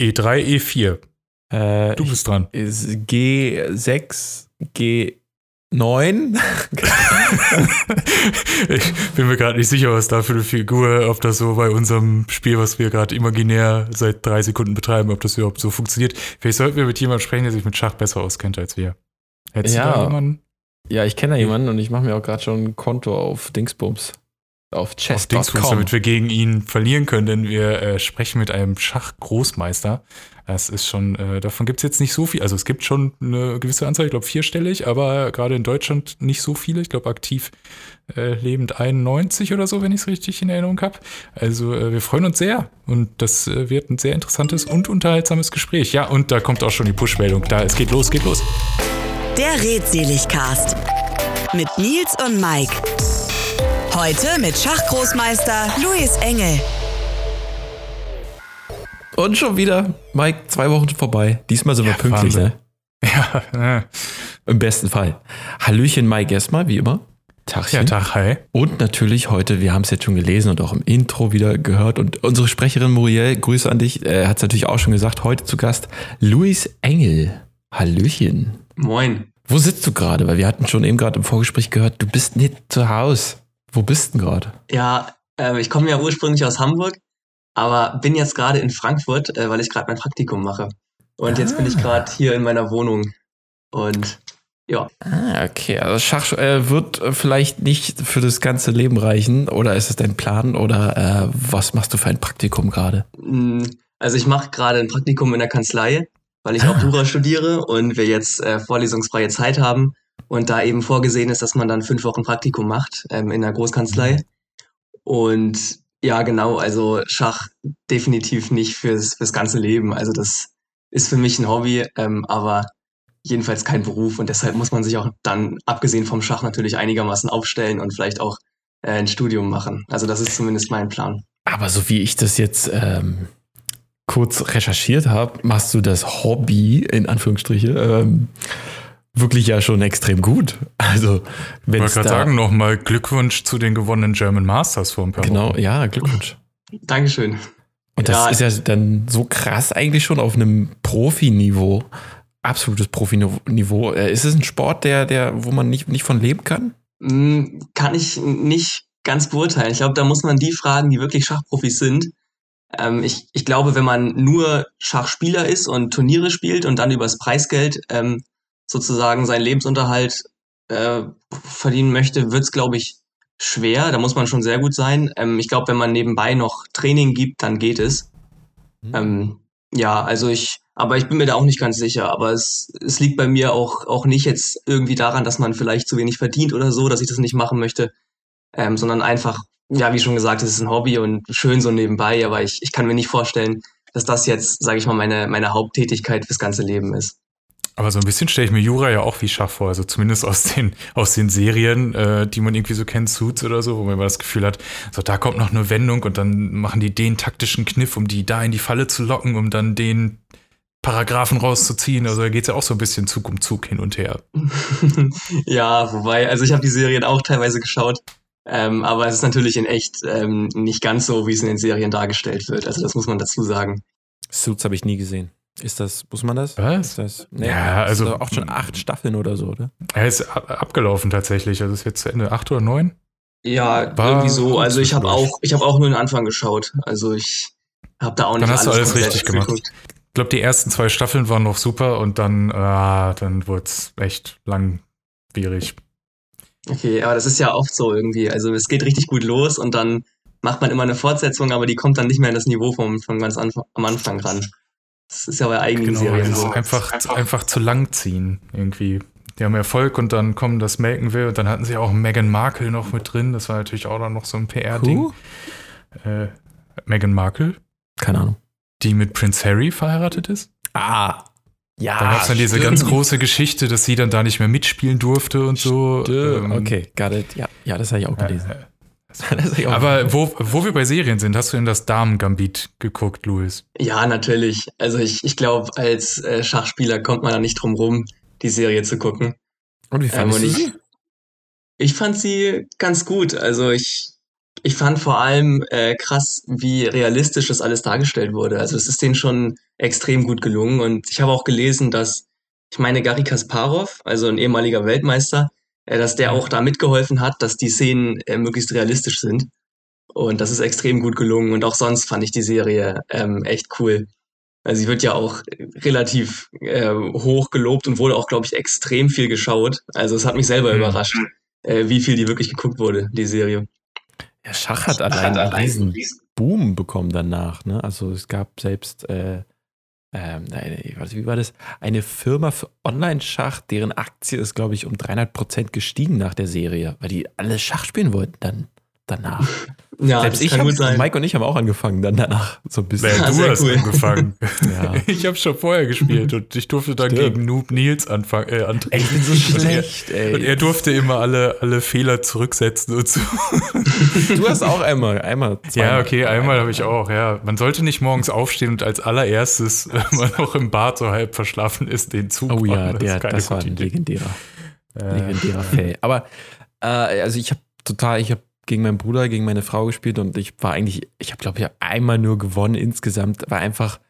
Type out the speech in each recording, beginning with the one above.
E3, E4. Äh, Du bist dran. ist G6, G9. ich bin mir gerade nicht sicher, was da für eine Figur, ob das so bei unserem Spiel, was wir gerade imaginär seit drei Sekunden betreiben, ob das überhaupt so funktioniert. Vielleicht sollten wir mit jemandem sprechen, der sich mit Schach besser auskennt als wir. Hättest Ja. du da jemanden? ja, ich kenne da jemanden und ich mache mir auch gerade schon ein Konto auf Dingsbums. Auf auf chess.com. damit wir gegen ihn verlieren können, denn wir äh, sprechen mit einem Schachgroßmeister. Das ist schon, äh, davon gibt es jetzt nicht so viel. Also es gibt schon eine gewisse Anzahl, ich glaube vierstellig, aber gerade in Deutschland nicht so viele. Ich glaube aktiv äh, lebend 91 oder so, wenn ich es richtig in Erinnerung habe. Also äh, wir freuen uns sehr und das äh, wird ein sehr interessantes und unterhaltsames Gespräch. Ja, und da kommt auch schon die Push-Meldung. Da, es geht los, geht los. Der Redseligcast mit Nils und Mike. Heute mit Schachgroßmeister Luis Engel. Und schon wieder, Mike, zwei Wochen vorbei. Diesmal sind wir Ja, pünktlich, Wahnsinn. ne? Ja, Im besten Fall. Hallöchen, Mike, erstmal, wie immer. Tagchen. ja Tag, hi. Und natürlich heute, wir haben es jetzt schon gelesen und auch im Intro wieder gehört. Und unsere Sprecherin Muriel, Grüße an dich, äh, hat es natürlich auch schon gesagt, heute zu Gast Luis Engel. Hallöchen. Moin. Wo sitzt du gerade? Weil wir hatten schon eben gerade im Vorgespräch gehört, du bist nicht zu Hause. Wo bist du denn gerade? Ja, äh, ich komme ja ursprünglich aus Hamburg, aber bin jetzt gerade in Frankfurt, äh, weil ich gerade mein Praktikum mache. Und jetzt bin ich gerade hier in meiner Wohnung. Und ja, Ah, okay. Also Schach äh, wird äh, vielleicht nicht für das ganze Leben reichen. Oder ist es dein Plan? Oder äh, was machst du für ein Praktikum gerade? mh, also ich mache gerade ein Praktikum in der Kanzlei, weil ich auch Ah. Jura studiere und wir jetzt äh, vorlesungsfreie Zeit haben und da eben vorgesehen ist, dass man dann fünf Wochen Praktikum macht ähm, in der Großkanzlei. Und ja, genau, also Schach definitiv nicht fürs, fürs ganze Leben. Also das ist für mich ein Hobby, ähm, aber jedenfalls kein Beruf und deshalb muss man sich auch dann, abgesehen vom Schach, natürlich einigermaßen aufstellen und vielleicht auch äh, ein Studium machen. Also das ist zumindest mein Plan. Aber so wie ich das jetzt ähm, kurz recherchiert habe, machst du das Hobby, in Anführungsstriche, ähm, wirklich ja schon extrem gut. Also, wenn Ich gerade sagen, nochmal Glückwunsch zu den gewonnenen German Masters vor ein paar Genau, Wochen. ja, Glückwunsch. Dankeschön. Und das Ja. ist ja dann so krass eigentlich schon auf einem Profiniveau. Absolutes Profiniveau. Äh, Ist es ein Sport, der, der, wo man nicht, nicht von leben kann? Mm, Kann ich nicht ganz beurteilen. Ich glaube, da muss man die fragen, die wirklich Schachprofis sind. Ähm, ich, ich glaube, wenn man nur Schachspieler ist und Turniere spielt und dann übers Preisgeld ähm, sozusagen seinen Lebensunterhalt äh, verdienen möchte, wird's glaube ich, schwer. Da muss man schon sehr gut sein. Ähm, ich glaube, wenn man nebenbei noch Training gibt, dann geht es. Ähm, ja, also ich, aber ich bin mir da auch nicht ganz sicher. Aber es, es liegt bei mir auch, auch nicht jetzt irgendwie daran, dass man vielleicht zu wenig verdient oder so, dass ich das nicht machen möchte, ähm, sondern einfach, ja, wie schon gesagt, es ist ein Hobby und schön so nebenbei, aber ich, ich kann mir nicht vorstellen, dass das jetzt, sage ich mal, meine, meine Haupttätigkeit fürs ganze Leben ist. Aber so ein bisschen stelle ich mir Jura ja auch wie Schach vor. Also zumindest aus den, aus den Serien, äh, die man irgendwie so kennt, Suits oder so, wo man immer das Gefühl hat, so da kommt noch eine Wendung und dann machen die den taktischen Kniff, um die da in die Falle zu locken, um dann den Paragraphen rauszuziehen. Also da geht es ja auch so ein bisschen Zug um Zug hin und her. ja, wobei, also ich habe die Serien auch teilweise geschaut, ähm, aber es ist natürlich in echt ähm, nicht ganz so, wie es in den Serien dargestellt wird. Also das muss man dazu sagen. Suits habe ich nie gesehen. Ist das, muss man das? Was? Ist das? Nee, Ja, ist also- auch schon acht Staffeln oder so, oder? Er ist ab- abgelaufen tatsächlich. Also ist jetzt zu Ende acht oder neun. Ja, War irgendwie so. Also ich habe auch, ich habe auch nur den Anfang geschaut. Also ich habe da auch nicht Dann hast du alles richtig gemacht. geguckt. Ich glaube, die ersten zwei Staffeln waren noch super und dann, ah, dann wurde es echt langwierig. Okay, aber das ist ja oft so irgendwie. Also es geht richtig gut los und dann macht man immer eine Fortsetzung, aber die kommt dann nicht mehr in das Niveau vom, von ganz anf am Anfang ran. Das ist ja bei einigen Genau, Serien so. einfach, einfach, zu lang ziehen irgendwie. Die haben Erfolg und dann kommen das melken will und dann hatten sie auch Meghan Markle noch mit drin. Das war natürlich auch dann noch so ein PR-Ding. Äh, Meghan Markle, Keine Ahnung. die mit Prince Harry verheiratet ist. Ah, ja. Da gab es dann diese ganz große Geschichte, dass sie dann da nicht mehr mitspielen durfte und so. Stimmt. Ähm, Okay, got it. Ja, ja das habe ich auch gelesen. äh, Ich Aber wo, wo wir bei Serien sind, hast du denn das Damen-Gambit geguckt, Louis? Ja, natürlich. Also ich, ich glaube, als äh, Schachspieler kommt man da nicht drum rum, die Serie zu gucken. Und wie Ähm, fandest und du ich, sie? ich fand sie ganz gut. Also ich ich fand vor allem äh, krass, wie realistisch das alles dargestellt wurde. Also es ist denen schon extrem gut gelungen. Und ich habe auch gelesen, dass, ich meine, Gary Kasparov, also ein ehemaliger Weltmeister, dass der auch da mitgeholfen hat, dass die Szenen äh, möglichst realistisch sind. Und das ist extrem gut gelungen. Und auch sonst fand ich die Serie ähm, echt cool. Also sie wird ja auch relativ äh, hoch gelobt und wurde auch, glaube ich, extrem viel geschaut. Also es hat mich selber mhm. überrascht, äh, wie viel die wirklich geguckt wurde, die Serie. Ja, Schach hat allein einen riesen Boom bekommen danach. Ne? Also es gab selbst, äh, ähm, wie war das? Eine Firma für Online-Schach, deren Aktie ist, glaube ich, um 300 Prozent gestiegen nach der Serie, weil die alle Schach spielen wollten dann danach. Ja, Selbst ich hab, Mike und ich haben auch angefangen dann danach so ein bisschen. Ja, du hast cool. angefangen. ja. Ich habe schon vorher gespielt und ich durfte dann Stimmt. gegen Noob Nils anfangen. Äh, ey, ich bin so schlecht, und er, ey. Und er durfte immer alle, alle Fehler zurücksetzen und so. Du hast auch einmal, einmal. Ja, okay, einmal habe ich auch, ja. Man sollte nicht morgens aufstehen und als allererstes, wenn man noch im Bad so halb verschlafen ist, den Zug Oh ja, das, der, das war ein legendärer, äh. legendärer Fail. Aber, äh, also ich habe total, ich habe gegen meinen Bruder, gegen meine Frau gespielt und ich war eigentlich, ich habe glaube ich einmal nur gewonnen insgesamt, war einfach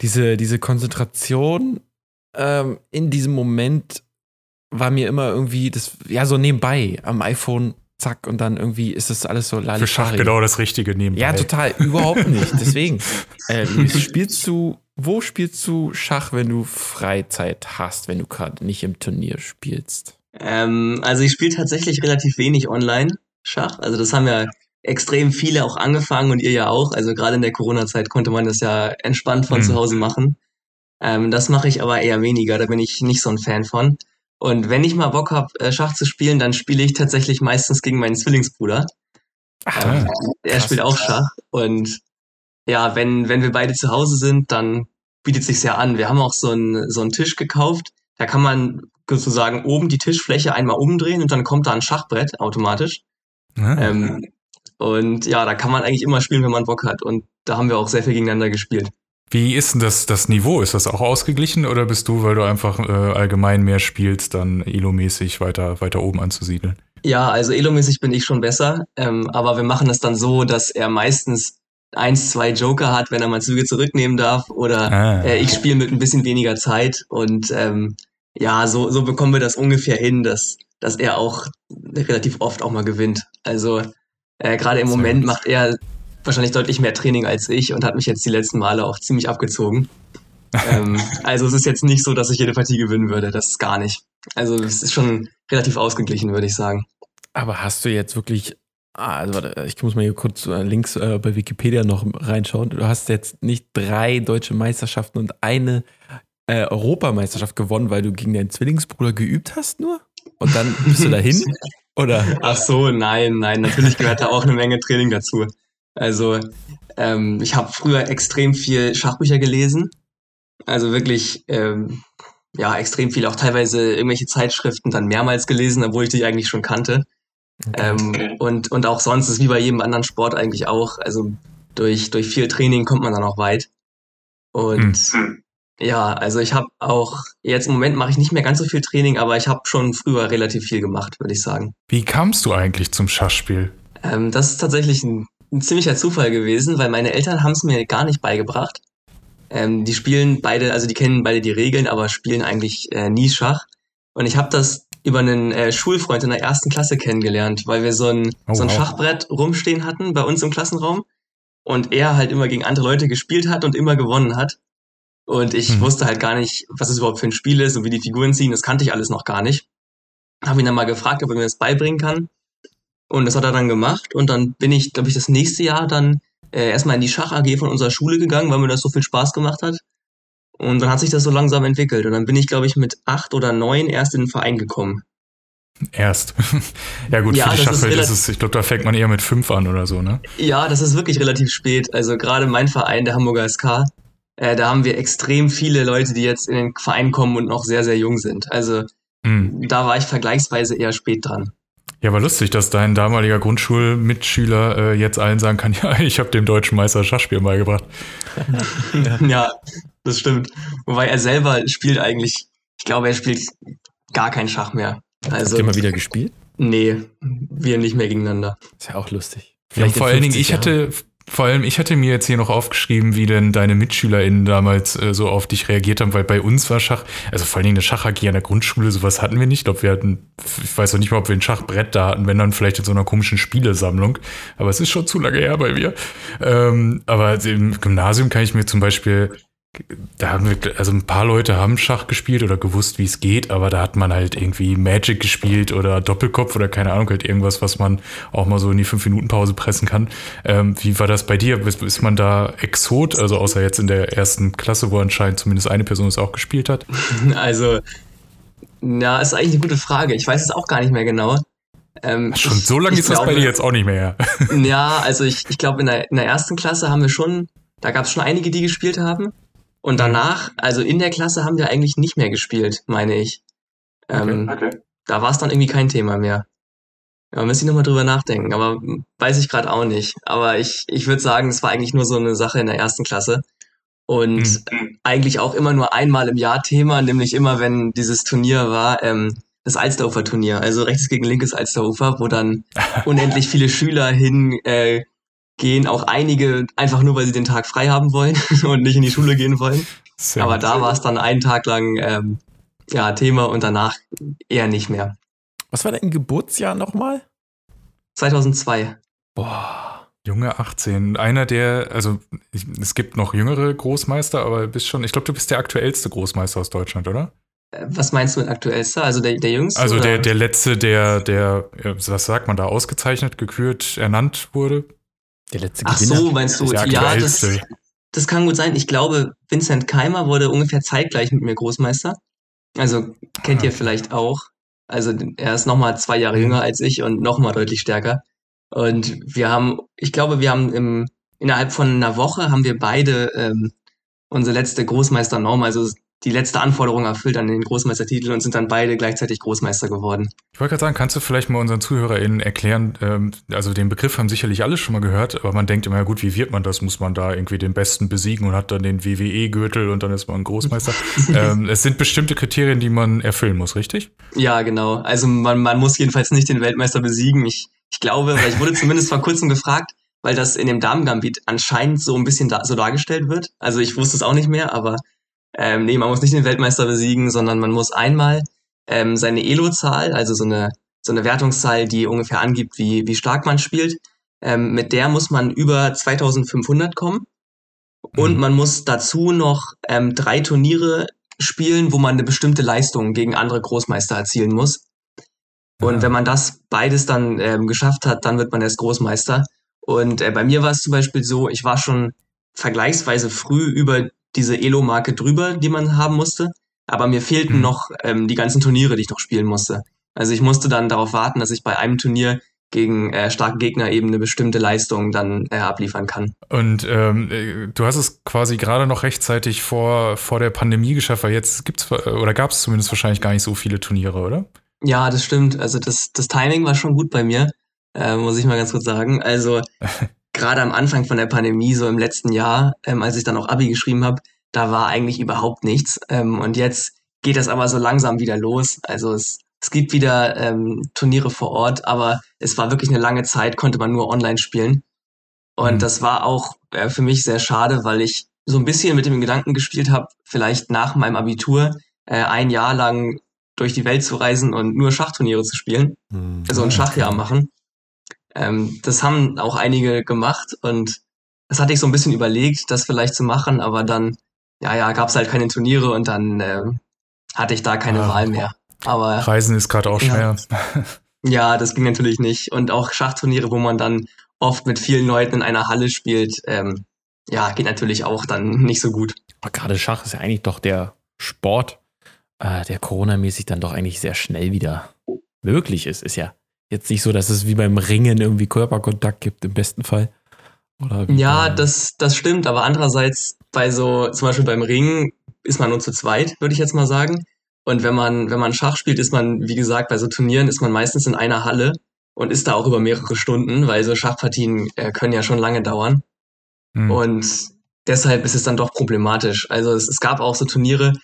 diese, diese Konzentration ähm, in diesem Moment war mir immer irgendwie das, ja, so nebenbei am iPhone, zack, und dann irgendwie ist das alles so lalifari. Für Schach genau das Richtige nebenbei. Ja, total, überhaupt nicht. Deswegen, äh, spielst du, wo spielst du Schach, wenn du Freizeit hast, wenn du gerade nicht im Turnier spielst? Ähm, also ich spiele tatsächlich relativ wenig online. Schach. Also das haben ja extrem viele auch angefangen und ihr ja auch. Also gerade in der Corona-Zeit konnte man das ja entspannt von mhm. zu Hause machen. Ähm, das mache ich aber eher weniger, da bin ich nicht so ein Fan von. Und wenn ich mal Bock habe, äh, Schach zu spielen, dann spiele ich tatsächlich meistens gegen meinen Zwillingsbruder. Ach, ähm, er spielt auch Schach. Und ja, wenn, wenn wir beide zu Hause sind, dann bietet sich ja an. Wir haben auch so einen, so einen Tisch gekauft. Da kann man sozusagen oben die Tischfläche einmal umdrehen und dann kommt da ein Schachbrett automatisch. Ah. Ähm, und ja, da kann man eigentlich immer spielen, wenn man Bock hat. Und da haben wir auch sehr viel gegeneinander gespielt. Wie ist denn das, das Niveau? Ist das auch ausgeglichen oder bist du, weil du einfach äh, allgemein mehr spielst, dann Elo-mäßig weiter, weiter oben anzusiedeln? Ja, also Elo-mäßig bin ich schon besser. Ähm, aber wir machen es dann so, dass er meistens eins, zwei Joker hat, wenn er mal Züge zurücknehmen darf. Oder ah. äh, ich spiele mit ein bisschen weniger Zeit. Und ähm, ja, so, so bekommen wir das ungefähr hin, dass dass er auch relativ oft auch mal gewinnt. Also äh, gerade im Moment macht er wahrscheinlich deutlich mehr Training als ich und hat mich jetzt die letzten Male auch ziemlich abgezogen. ähm, also es ist jetzt nicht so, dass ich jede Partie gewinnen würde, das ist gar nicht. Also es ist schon relativ ausgeglichen, würde ich sagen. Aber hast du jetzt wirklich, ah, also ich muss mal hier kurz äh, links äh, bei Wikipedia noch reinschauen. Du hast jetzt nicht drei deutsche Meisterschaften und eine äh, Europameisterschaft gewonnen, weil du gegen deinen Zwillingsbruder geübt hast nur? Und dann bist du dahin? Oder? Ach so, nein, nein. Natürlich gehört da auch eine Menge Training dazu. Also, ähm, ich habe früher extrem viel Schachbücher gelesen. Also wirklich, ähm, ja, extrem viel. Auch teilweise irgendwelche Zeitschriften dann mehrmals gelesen, obwohl ich die eigentlich schon kannte. Okay. Ähm, und, und auch sonst ist wie bei jedem anderen Sport eigentlich auch. Also durch, durch viel Training kommt man dann auch weit. Und hm. Ja, also ich habe auch, jetzt im Moment mache ich nicht mehr ganz so viel Training, aber ich habe schon früher relativ viel gemacht, würde ich sagen. Wie kamst du eigentlich zum Schachspiel? Ähm, das ist tatsächlich ein, ein, ziemlicher Zufall gewesen, weil meine Eltern haben es mir gar nicht beigebracht. Ähm, die spielen beide, also die kennen beide die Regeln, aber spielen eigentlich äh, nie Schach. Und ich habe das über einen äh, Schulfreund in der ersten Klasse kennengelernt, weil wir so ein, oh, so ein wow. Schachbrett rumstehen hatten bei uns im Klassenraum und er halt immer gegen andere Leute gespielt hat und immer gewonnen hat. Und ich mhm. wusste halt gar nicht, was es überhaupt für ein Spiel ist und wie die Figuren ziehen. Das kannte ich alles noch gar nicht. Habe ihn dann mal gefragt, ob er mir das beibringen kann. Und das hat er dann gemacht. Und dann bin ich, glaube ich, das nächste Jahr dann äh, erstmal in die Schach AG von unserer Schule gegangen, weil mir das so viel Spaß gemacht hat. Und dann hat sich das so langsam entwickelt. Und dann bin ich, glaube ich, mit acht oder neun erst in den Verein gekommen. Erst. ja gut, ja, für die Schachwelt ist, ist es, ich glaube, da fängt man eher mit fünf an oder so, ne? Ja, das ist wirklich relativ spät. Also gerade mein Verein, der Hamburger SK, äh, da haben wir extrem viele Leute, die jetzt in den Verein kommen und noch sehr, sehr jung sind. Also hm. da war ich vergleichsweise eher spät dran. Ja, aber lustig, dass dein damaliger Grundschulmitschüler äh, jetzt allen sagen kann, ja, ich habe dem deutschen Meister Schachspiel beigebracht. ja, das stimmt. Wobei er selber spielt eigentlich, ich glaube, er spielt gar kein Schach mehr. Also, Habt ihr mal wieder gespielt? Nee, wir nicht mehr gegeneinander. Ist ja auch lustig. Ja, vor allen Dingen, ich Jahren. hatte, vor allem, ich hatte mir jetzt hier noch aufgeschrieben, wie denn deine MitschülerInnen damals äh, so auf dich reagiert haben, weil bei uns war Schach, also vor allen Dingen eine Schach-AG an der Grundschule, sowas hatten wir nicht. Ich glaube, wir hatten, ich weiß auch nicht mal, ob wir ein Schachbrett da hatten, wenn dann vielleicht in so einer komischen Spielesammlung. Aber es ist schon zu lange her bei mir. Ähm, aber im Gymnasium kann ich mir zum Beispiel da haben wir, also ein paar Leute haben Schach gespielt oder gewusst, wie es geht, aber da hat man halt irgendwie Magic gespielt oder Doppelkopf oder keine Ahnung, halt irgendwas, was man auch mal so in die 5-Minuten-Pause pressen kann. Ähm, wie war das bei dir? Ist, ist, man da Exot, also außer jetzt in der ersten Klasse, wo anscheinend zumindest eine Person es auch gespielt hat? Also, na, ist eigentlich eine gute Frage. Ich weiß es auch gar nicht mehr genau. Ähm, schon so lange ist glaube, das bei dir jetzt auch nicht mehr. ja, also ich, ich glaube, in der, in der ersten Klasse haben wir schon, da gab es schon einige, die gespielt haben. Und danach, also in der Klasse haben wir eigentlich nicht mehr gespielt, meine ich. Ähm, okay, okay. Da war es dann irgendwie kein Thema mehr. Ja, müsste ich nochmal drüber nachdenken, aber weiß ich gerade auch nicht. Aber ich, ich würde sagen, es war eigentlich nur so eine Sache in der ersten Klasse. Und mhm. eigentlich auch immer nur einmal im Jahr Thema, nämlich immer, wenn dieses Turnier war, ähm, das Alsterufer Turnier, also rechtes gegen linkes Alsterufer, wo dann unendlich viele Schüler hin äh, gehen auch einige einfach nur, weil sie den Tag frei haben wollen und nicht in die Schule gehen wollen. Sehr Aber da war es dann einen Tag lang ähm, ja, Thema und danach eher nicht mehr. Was war dein Geburtsjahr nochmal? 2002. Boah. Junge 18. Einer der, also ich, es gibt noch jüngere Großmeister, aber bist schon, ich glaube, du bist der aktuellste Großmeister aus Deutschland, oder? Äh, was meinst du mit aktuellster? Also der, der jüngste? Also der, der letzte, der, der, was sagt man da, ausgezeichnet, gekürt, ernannt wurde? Der letzte Ach so, meinst du? Ja, das, das kann gut sein. Ich glaube, Vincent Keimer wurde ungefähr zeitgleich mit mir Großmeister. Also kennt ah. ihr vielleicht auch. Also er ist nochmal zwei Jahre mhm. jünger als ich und nochmal deutlich stärker. Und wir haben, ich glaube, wir haben im, innerhalb von einer Woche haben wir beide ähm, unsere letzte Großmeisternorm, also die letzte Anforderung erfüllt an den Großmeistertitel und sind dann beide gleichzeitig Großmeister geworden. Ich wollte gerade sagen, kannst du vielleicht mal unseren ZuhörerInnen erklären, ähm, also den Begriff haben sicherlich alle schon mal gehört, aber man denkt immer, ja gut, wie wird man das? Muss man da irgendwie den Besten besiegen und hat dann den WWE-Gürtel und dann ist man ein Großmeister? ähm, es sind bestimmte Kriterien, die man erfüllen muss, richtig? Ja, genau. Also man, man muss jedenfalls nicht den Weltmeister besiegen. Ich, ich glaube, weil ich wurde zumindest vor kurzem gefragt, weil das in dem Damen-Gambit anscheinend so ein bisschen da, so dargestellt wird. Also ich wusste es auch nicht mehr, aber ähm, nee, man muss nicht den Weltmeister besiegen, sondern man muss einmal ähm, seine Elo-Zahl, also so eine, so eine Wertungszahl, die ungefähr angibt, wie, wie stark man spielt, ähm, mit der muss man über 2500 kommen. Und mhm. man muss dazu noch ähm, drei Turniere spielen, wo man eine bestimmte Leistung gegen andere Großmeister erzielen muss. Und ja. wenn man das beides dann ähm, geschafft hat, dann wird man erst Großmeister. Und äh, bei mir war es zum Beispiel so, ich war schon vergleichsweise früh über diese Elo-Marke drüber, die man haben musste. Aber mir fehlten mhm. noch ähm, die ganzen Turniere, die ich noch spielen musste. Also ich musste dann darauf warten, dass ich bei einem Turnier gegen äh, starke Gegner eben eine bestimmte Leistung dann äh, abliefern kann. Und ähm, äh, du hast es quasi gerade noch rechtzeitig vor, vor der Pandemie geschafft, weil jetzt gibt's oder gab es zumindest wahrscheinlich gar nicht so viele Turniere, oder? Ja, das stimmt. Also das, das Timing war schon gut bei mir, äh, muss ich mal ganz kurz sagen. Also gerade am Anfang von der Pandemie, so im letzten Jahr, ähm, als ich dann auch Abi geschrieben habe, da war eigentlich überhaupt nichts. Ähm, und jetzt geht das aber so langsam wieder los. Also es, es gibt wieder ähm, Turniere vor Ort, aber es war wirklich eine lange Zeit, konnte man nur online spielen. Und mhm. das war auch äh, für mich sehr schade, weil ich so ein bisschen mit dem Gedanken gespielt habe, vielleicht nach meinem Abitur äh, ein Jahr lang durch die Welt zu reisen und nur Schachturniere zu spielen. Mhm. Also ein Schachjahr machen. Ähm, das haben auch einige gemacht und das hatte ich so ein bisschen überlegt, das vielleicht zu machen, aber dann, ja, ja, gab es halt keine Turniere und dann äh, hatte ich da keine ah, Wahl mehr. Aber Reisen ist gerade auch schwer. Ja, ja, das ging natürlich nicht. Und auch Schachturniere, wo man dann oft mit vielen Leuten in einer Halle spielt, ähm, ja, geht natürlich auch dann nicht so gut. Aber gerade Schach ist ja eigentlich doch der Sport, äh, der Corona-mäßig dann doch eigentlich sehr schnell wieder möglich ist. Ist ja jetzt nicht so, dass es wie beim Ringen irgendwie Körperkontakt gibt, im besten Fall. ja, das, das stimmt, aber andererseits bei so, zum Beispiel beim Ringen ist man nur zu zweit, würde ich jetzt mal sagen. Und wenn man, wenn man Schach spielt, ist man, wie gesagt, bei so Turnieren ist man meistens in einer Halle und ist da auch über mehrere Stunden, weil so Schachpartien äh, können ja schon lange dauern. Mhm. Und deshalb ist es dann doch problematisch. Also es, es gab auch so Turniere,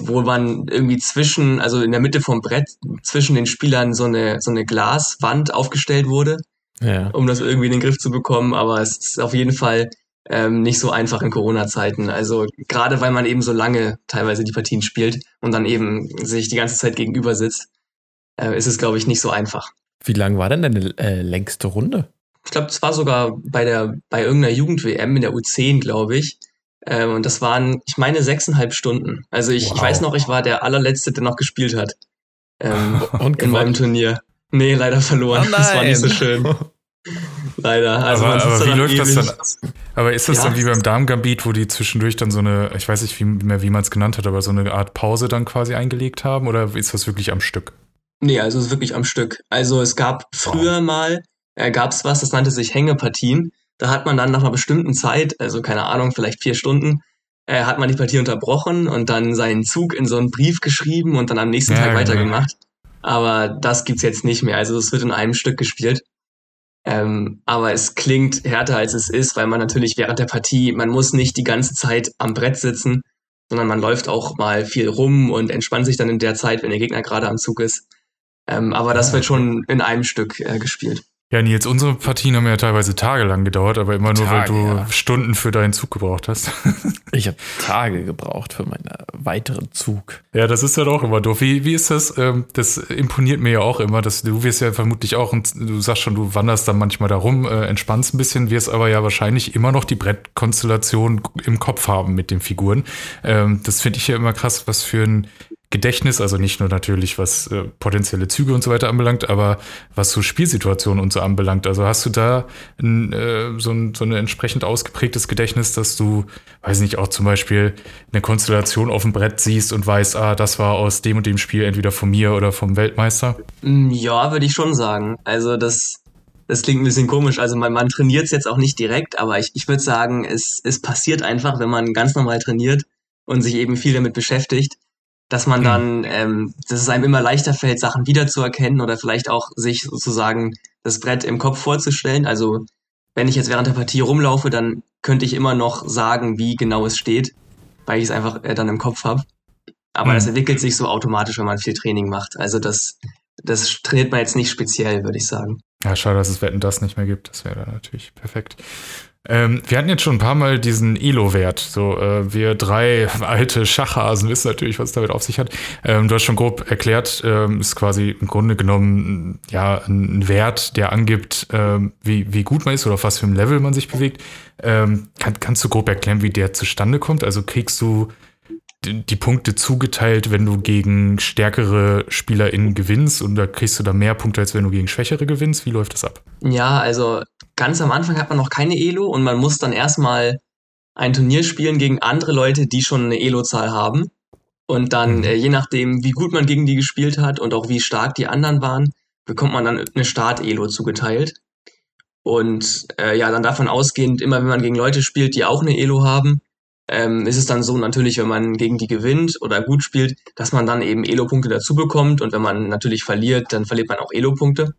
wo man irgendwie zwischen, also in der Mitte vom Brett, zwischen den Spielern so eine, so eine Glaswand aufgestellt wurde. ja. um das irgendwie in den Griff zu bekommen. Aber es ist auf jeden Fall ähm, nicht so einfach in Corona-Zeiten. Also gerade weil man eben so lange teilweise die Partien spielt und dann eben sich die ganze Zeit gegenüber sitzt, äh, ist es, glaube ich, nicht so einfach. Wie lang war denn deine äh, längste Runde? Ich glaube, es war sogar bei der bei irgendeiner Jugend-WM in der U10, glaube ich. Ähm, und das waren, ich meine, sechseinhalb Stunden. Also ich, wow. ich weiß noch, ich war der allerletzte, der noch gespielt hat. Ähm, und in meinem Turnier. Nee, leider verloren. Oh das war nicht so schön. Leider. Also aber, aber wie läuft ewig. das dann? Aber ist das ja. dann wie beim Darmgambit, wo die zwischendurch dann so eine, ich weiß nicht wie, mehr, wie man es genannt hat, aber so eine Art Pause dann quasi eingelegt haben? Oder ist das wirklich am Stück? Nee, also es ist wirklich am Stück. Also es gab früher wow. mal, äh, gab es was, das nannte sich Hängepartien. Da hat man dann nach einer bestimmten Zeit, also keine Ahnung, vielleicht vier Stunden, äh, hat man die Partie unterbrochen und dann seinen Zug in so einen Brief geschrieben und dann am nächsten ja, Tag genau. weitergemacht. Aber das gibt's jetzt nicht mehr. Also es wird in einem Stück gespielt. Ähm, aber es klingt härter als es ist, weil man natürlich während der Partie, man muss nicht die ganze Zeit am Brett sitzen, sondern man läuft auch mal viel rum und entspannt sich dann in der Zeit, wenn der Gegner gerade am Zug ist. Ähm, aber das wird schon in einem Stück äh, gespielt. Ja, Nils, unsere Partien haben ja teilweise tagelang gedauert, aber immer nur, Tage, weil du ja. Stunden für deinen Zug gebraucht hast. ich habe Tage gebraucht für meinen weiteren Zug. Ja, das ist ja halt auch immer doof. Wie, wie ist das? Ähm, das imponiert mir ja auch immer, dass du wirst ja vermutlich auch, und du sagst schon, du wanderst dann manchmal da rum, äh, entspannst ein bisschen, wirst aber ja wahrscheinlich immer noch die Brettkonstellation im Kopf haben mit den Figuren. Ähm, das finde ich ja immer krass, was für ein Gedächtnis, also nicht nur natürlich, was äh, potenzielle Züge und so weiter anbelangt, aber was so Spielsituationen und so anbelangt. Also hast du da ein, äh, so, ein, so ein entsprechend ausgeprägtes Gedächtnis, dass du, weiß nicht, auch zum Beispiel eine Konstellation auf dem Brett siehst und weißt, ah, das war aus dem und dem Spiel entweder von mir oder vom Weltmeister? Mm, ja, würde ich schon sagen. Also das, das klingt ein bisschen komisch. Also man, man trainiert es jetzt auch nicht direkt, aber ich, ich würde sagen, es, es passiert einfach, wenn man ganz normal trainiert und sich eben viel damit beschäftigt dass man dann, ähm, dass es einem immer leichter fällt, Sachen wiederzuerkennen oder vielleicht auch sich sozusagen das Brett im Kopf vorzustellen. Also wenn ich jetzt während der Partie rumlaufe, dann könnte ich immer noch sagen, wie genau es steht, weil ich es einfach äh, dann im Kopf habe. Aber mhm. das entwickelt sich so automatisch, wenn man viel Training macht. Also das, das trainiert man jetzt nicht speziell, würde ich sagen. Ja, schade, dass es Wetten das nicht mehr gibt. Das wäre dann natürlich perfekt. Ähm, wir hatten jetzt schon ein paar Mal diesen Elo-Wert. So, äh, wir drei alte Schachhasen wissen natürlich, was es damit auf sich hat. Ähm, du hast schon grob erklärt, ähm, ist quasi im Grunde genommen ja ein Wert, der angibt, ähm, wie, wie gut man ist oder auf was für einem Level man sich bewegt. Ähm, kann, kannst du grob erklären, wie der zustande kommt? Also kriegst du die Punkte zugeteilt, wenn du gegen stärkere SpielerInnen gewinnst und da kriegst du da mehr Punkte, als wenn du gegen schwächere gewinnst? Wie läuft das ab? Ja, also ganz am Anfang hat man noch keine Elo und man muss dann erstmal ein Turnier spielen gegen andere Leute, die schon eine Elo-Zahl haben. Und dann, mhm. äh, je nachdem, wie gut man gegen die gespielt hat und auch wie stark die anderen waren, bekommt man dann eine Start-Elo zugeteilt. Und äh, ja, dann davon ausgehend, immer wenn man gegen Leute spielt, die auch eine Elo haben, ähm, ist es dann so natürlich, wenn man gegen die gewinnt oder gut spielt, dass man dann eben Elo-Punkte dazu bekommt. Und wenn man natürlich verliert, dann verliert man auch Elo-Punkte.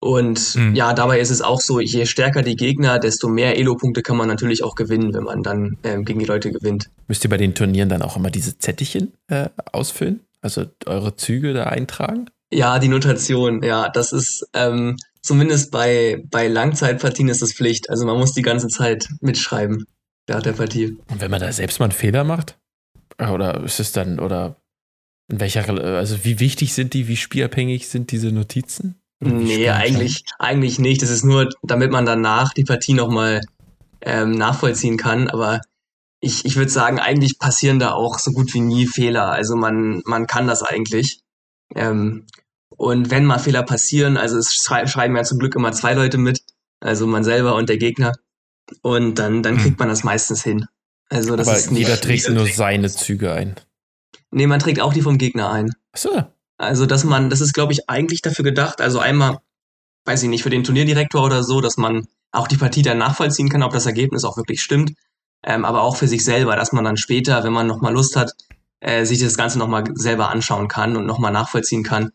Und mhm. ja, dabei ist es auch so, je stärker die Gegner, desto mehr Elo-Punkte kann man natürlich auch gewinnen, wenn man dann ähm, gegen die Leute gewinnt. Müsst ihr bei den Turnieren dann auch immer diese Zettelchen äh, ausfüllen? Also eure Züge da eintragen? Ja, die Notation, ja, das ist ähm, zumindest bei, bei Langzeitpartien ist das Pflicht. Also man muss die ganze Zeit mitschreiben während der Partie. Und wenn man da selbst mal einen Fehler macht? Oder ist es dann, oder in welcher, also wie wichtig sind die, wie spielabhängig sind diese Notizen? Nee, eigentlich, eigentlich nicht. Das ist nur, damit man danach die Partie nochmal ähm, nachvollziehen kann. Aber ich, ich würde sagen, eigentlich passieren da auch so gut wie nie Fehler. Also man, man kann das eigentlich. Ähm, und wenn mal Fehler passieren, also es schreiben ja zum Glück immer zwei Leute mit, also man selber und der Gegner. Und dann, dann hm. kriegt man das meistens hin. Also das Aber ist nicht, jeder trägt nur seine Züge ein. Nee, man trägt auch die vom Gegner ein. Ach so. Also, dass man, das ist, glaube ich, eigentlich dafür gedacht, also einmal, weiß ich nicht, für den Turnierdirektor oder so, dass man auch die Partie dann nachvollziehen kann, ob das Ergebnis auch wirklich stimmt. Ähm, aber auch für sich selber, dass man dann später, wenn man nochmal Lust hat, äh, sich das Ganze nochmal selber anschauen kann und nochmal nachvollziehen kann,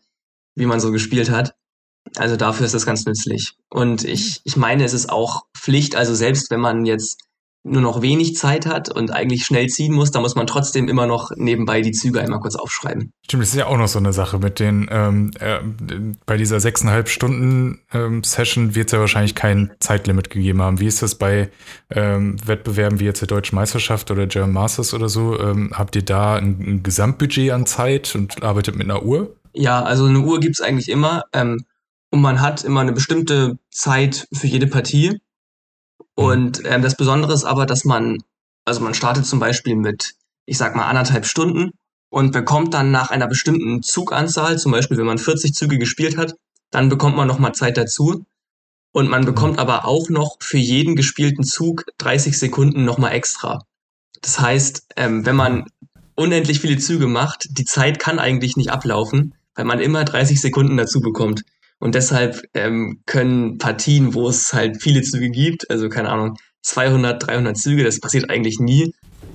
wie man so gespielt hat. Also dafür ist das ganz nützlich. Und ich, ich meine, es ist auch Pflicht, also selbst wenn man jetzt nur noch wenig Zeit hat und eigentlich schnell ziehen muss, da muss man trotzdem immer noch nebenbei die Züge einmal kurz aufschreiben. Stimmt, das ist ja auch noch so eine Sache mit den, ähm, äh, bei dieser sechseinhalb Stunden ähm, Session wird es ja wahrscheinlich kein Zeitlimit gegeben haben. Wie ist das bei ähm, Wettbewerben wie jetzt der Deutschen Meisterschaft oder German Masters oder so? Ähm, habt ihr da ein, ein, Gesamtbudget an Zeit und arbeitet mit einer Uhr? Ja, also eine Uhr gibt es eigentlich immer. Ähm, und man hat immer eine bestimmte Zeit für jede Partie. Und ähm, das Besondere ist aber, dass man, also man startet zum Beispiel mit, ich sag mal, anderthalb Stunden und bekommt dann nach einer bestimmten Zuganzahl, zum Beispiel wenn man 40 Züge gespielt hat, dann bekommt man nochmal Zeit dazu. Und man bekommt aber auch noch für jeden gespielten Zug 30 Sekunden nochmal extra. Das heißt, ähm, wenn man unendlich viele Züge macht, die Zeit kann eigentlich nicht ablaufen, weil man immer 30 Sekunden dazu bekommt. Und deshalb ähm, können Partien, wo es halt viele Züge gibt, also keine Ahnung, 200, 300 Züge, das passiert eigentlich nie,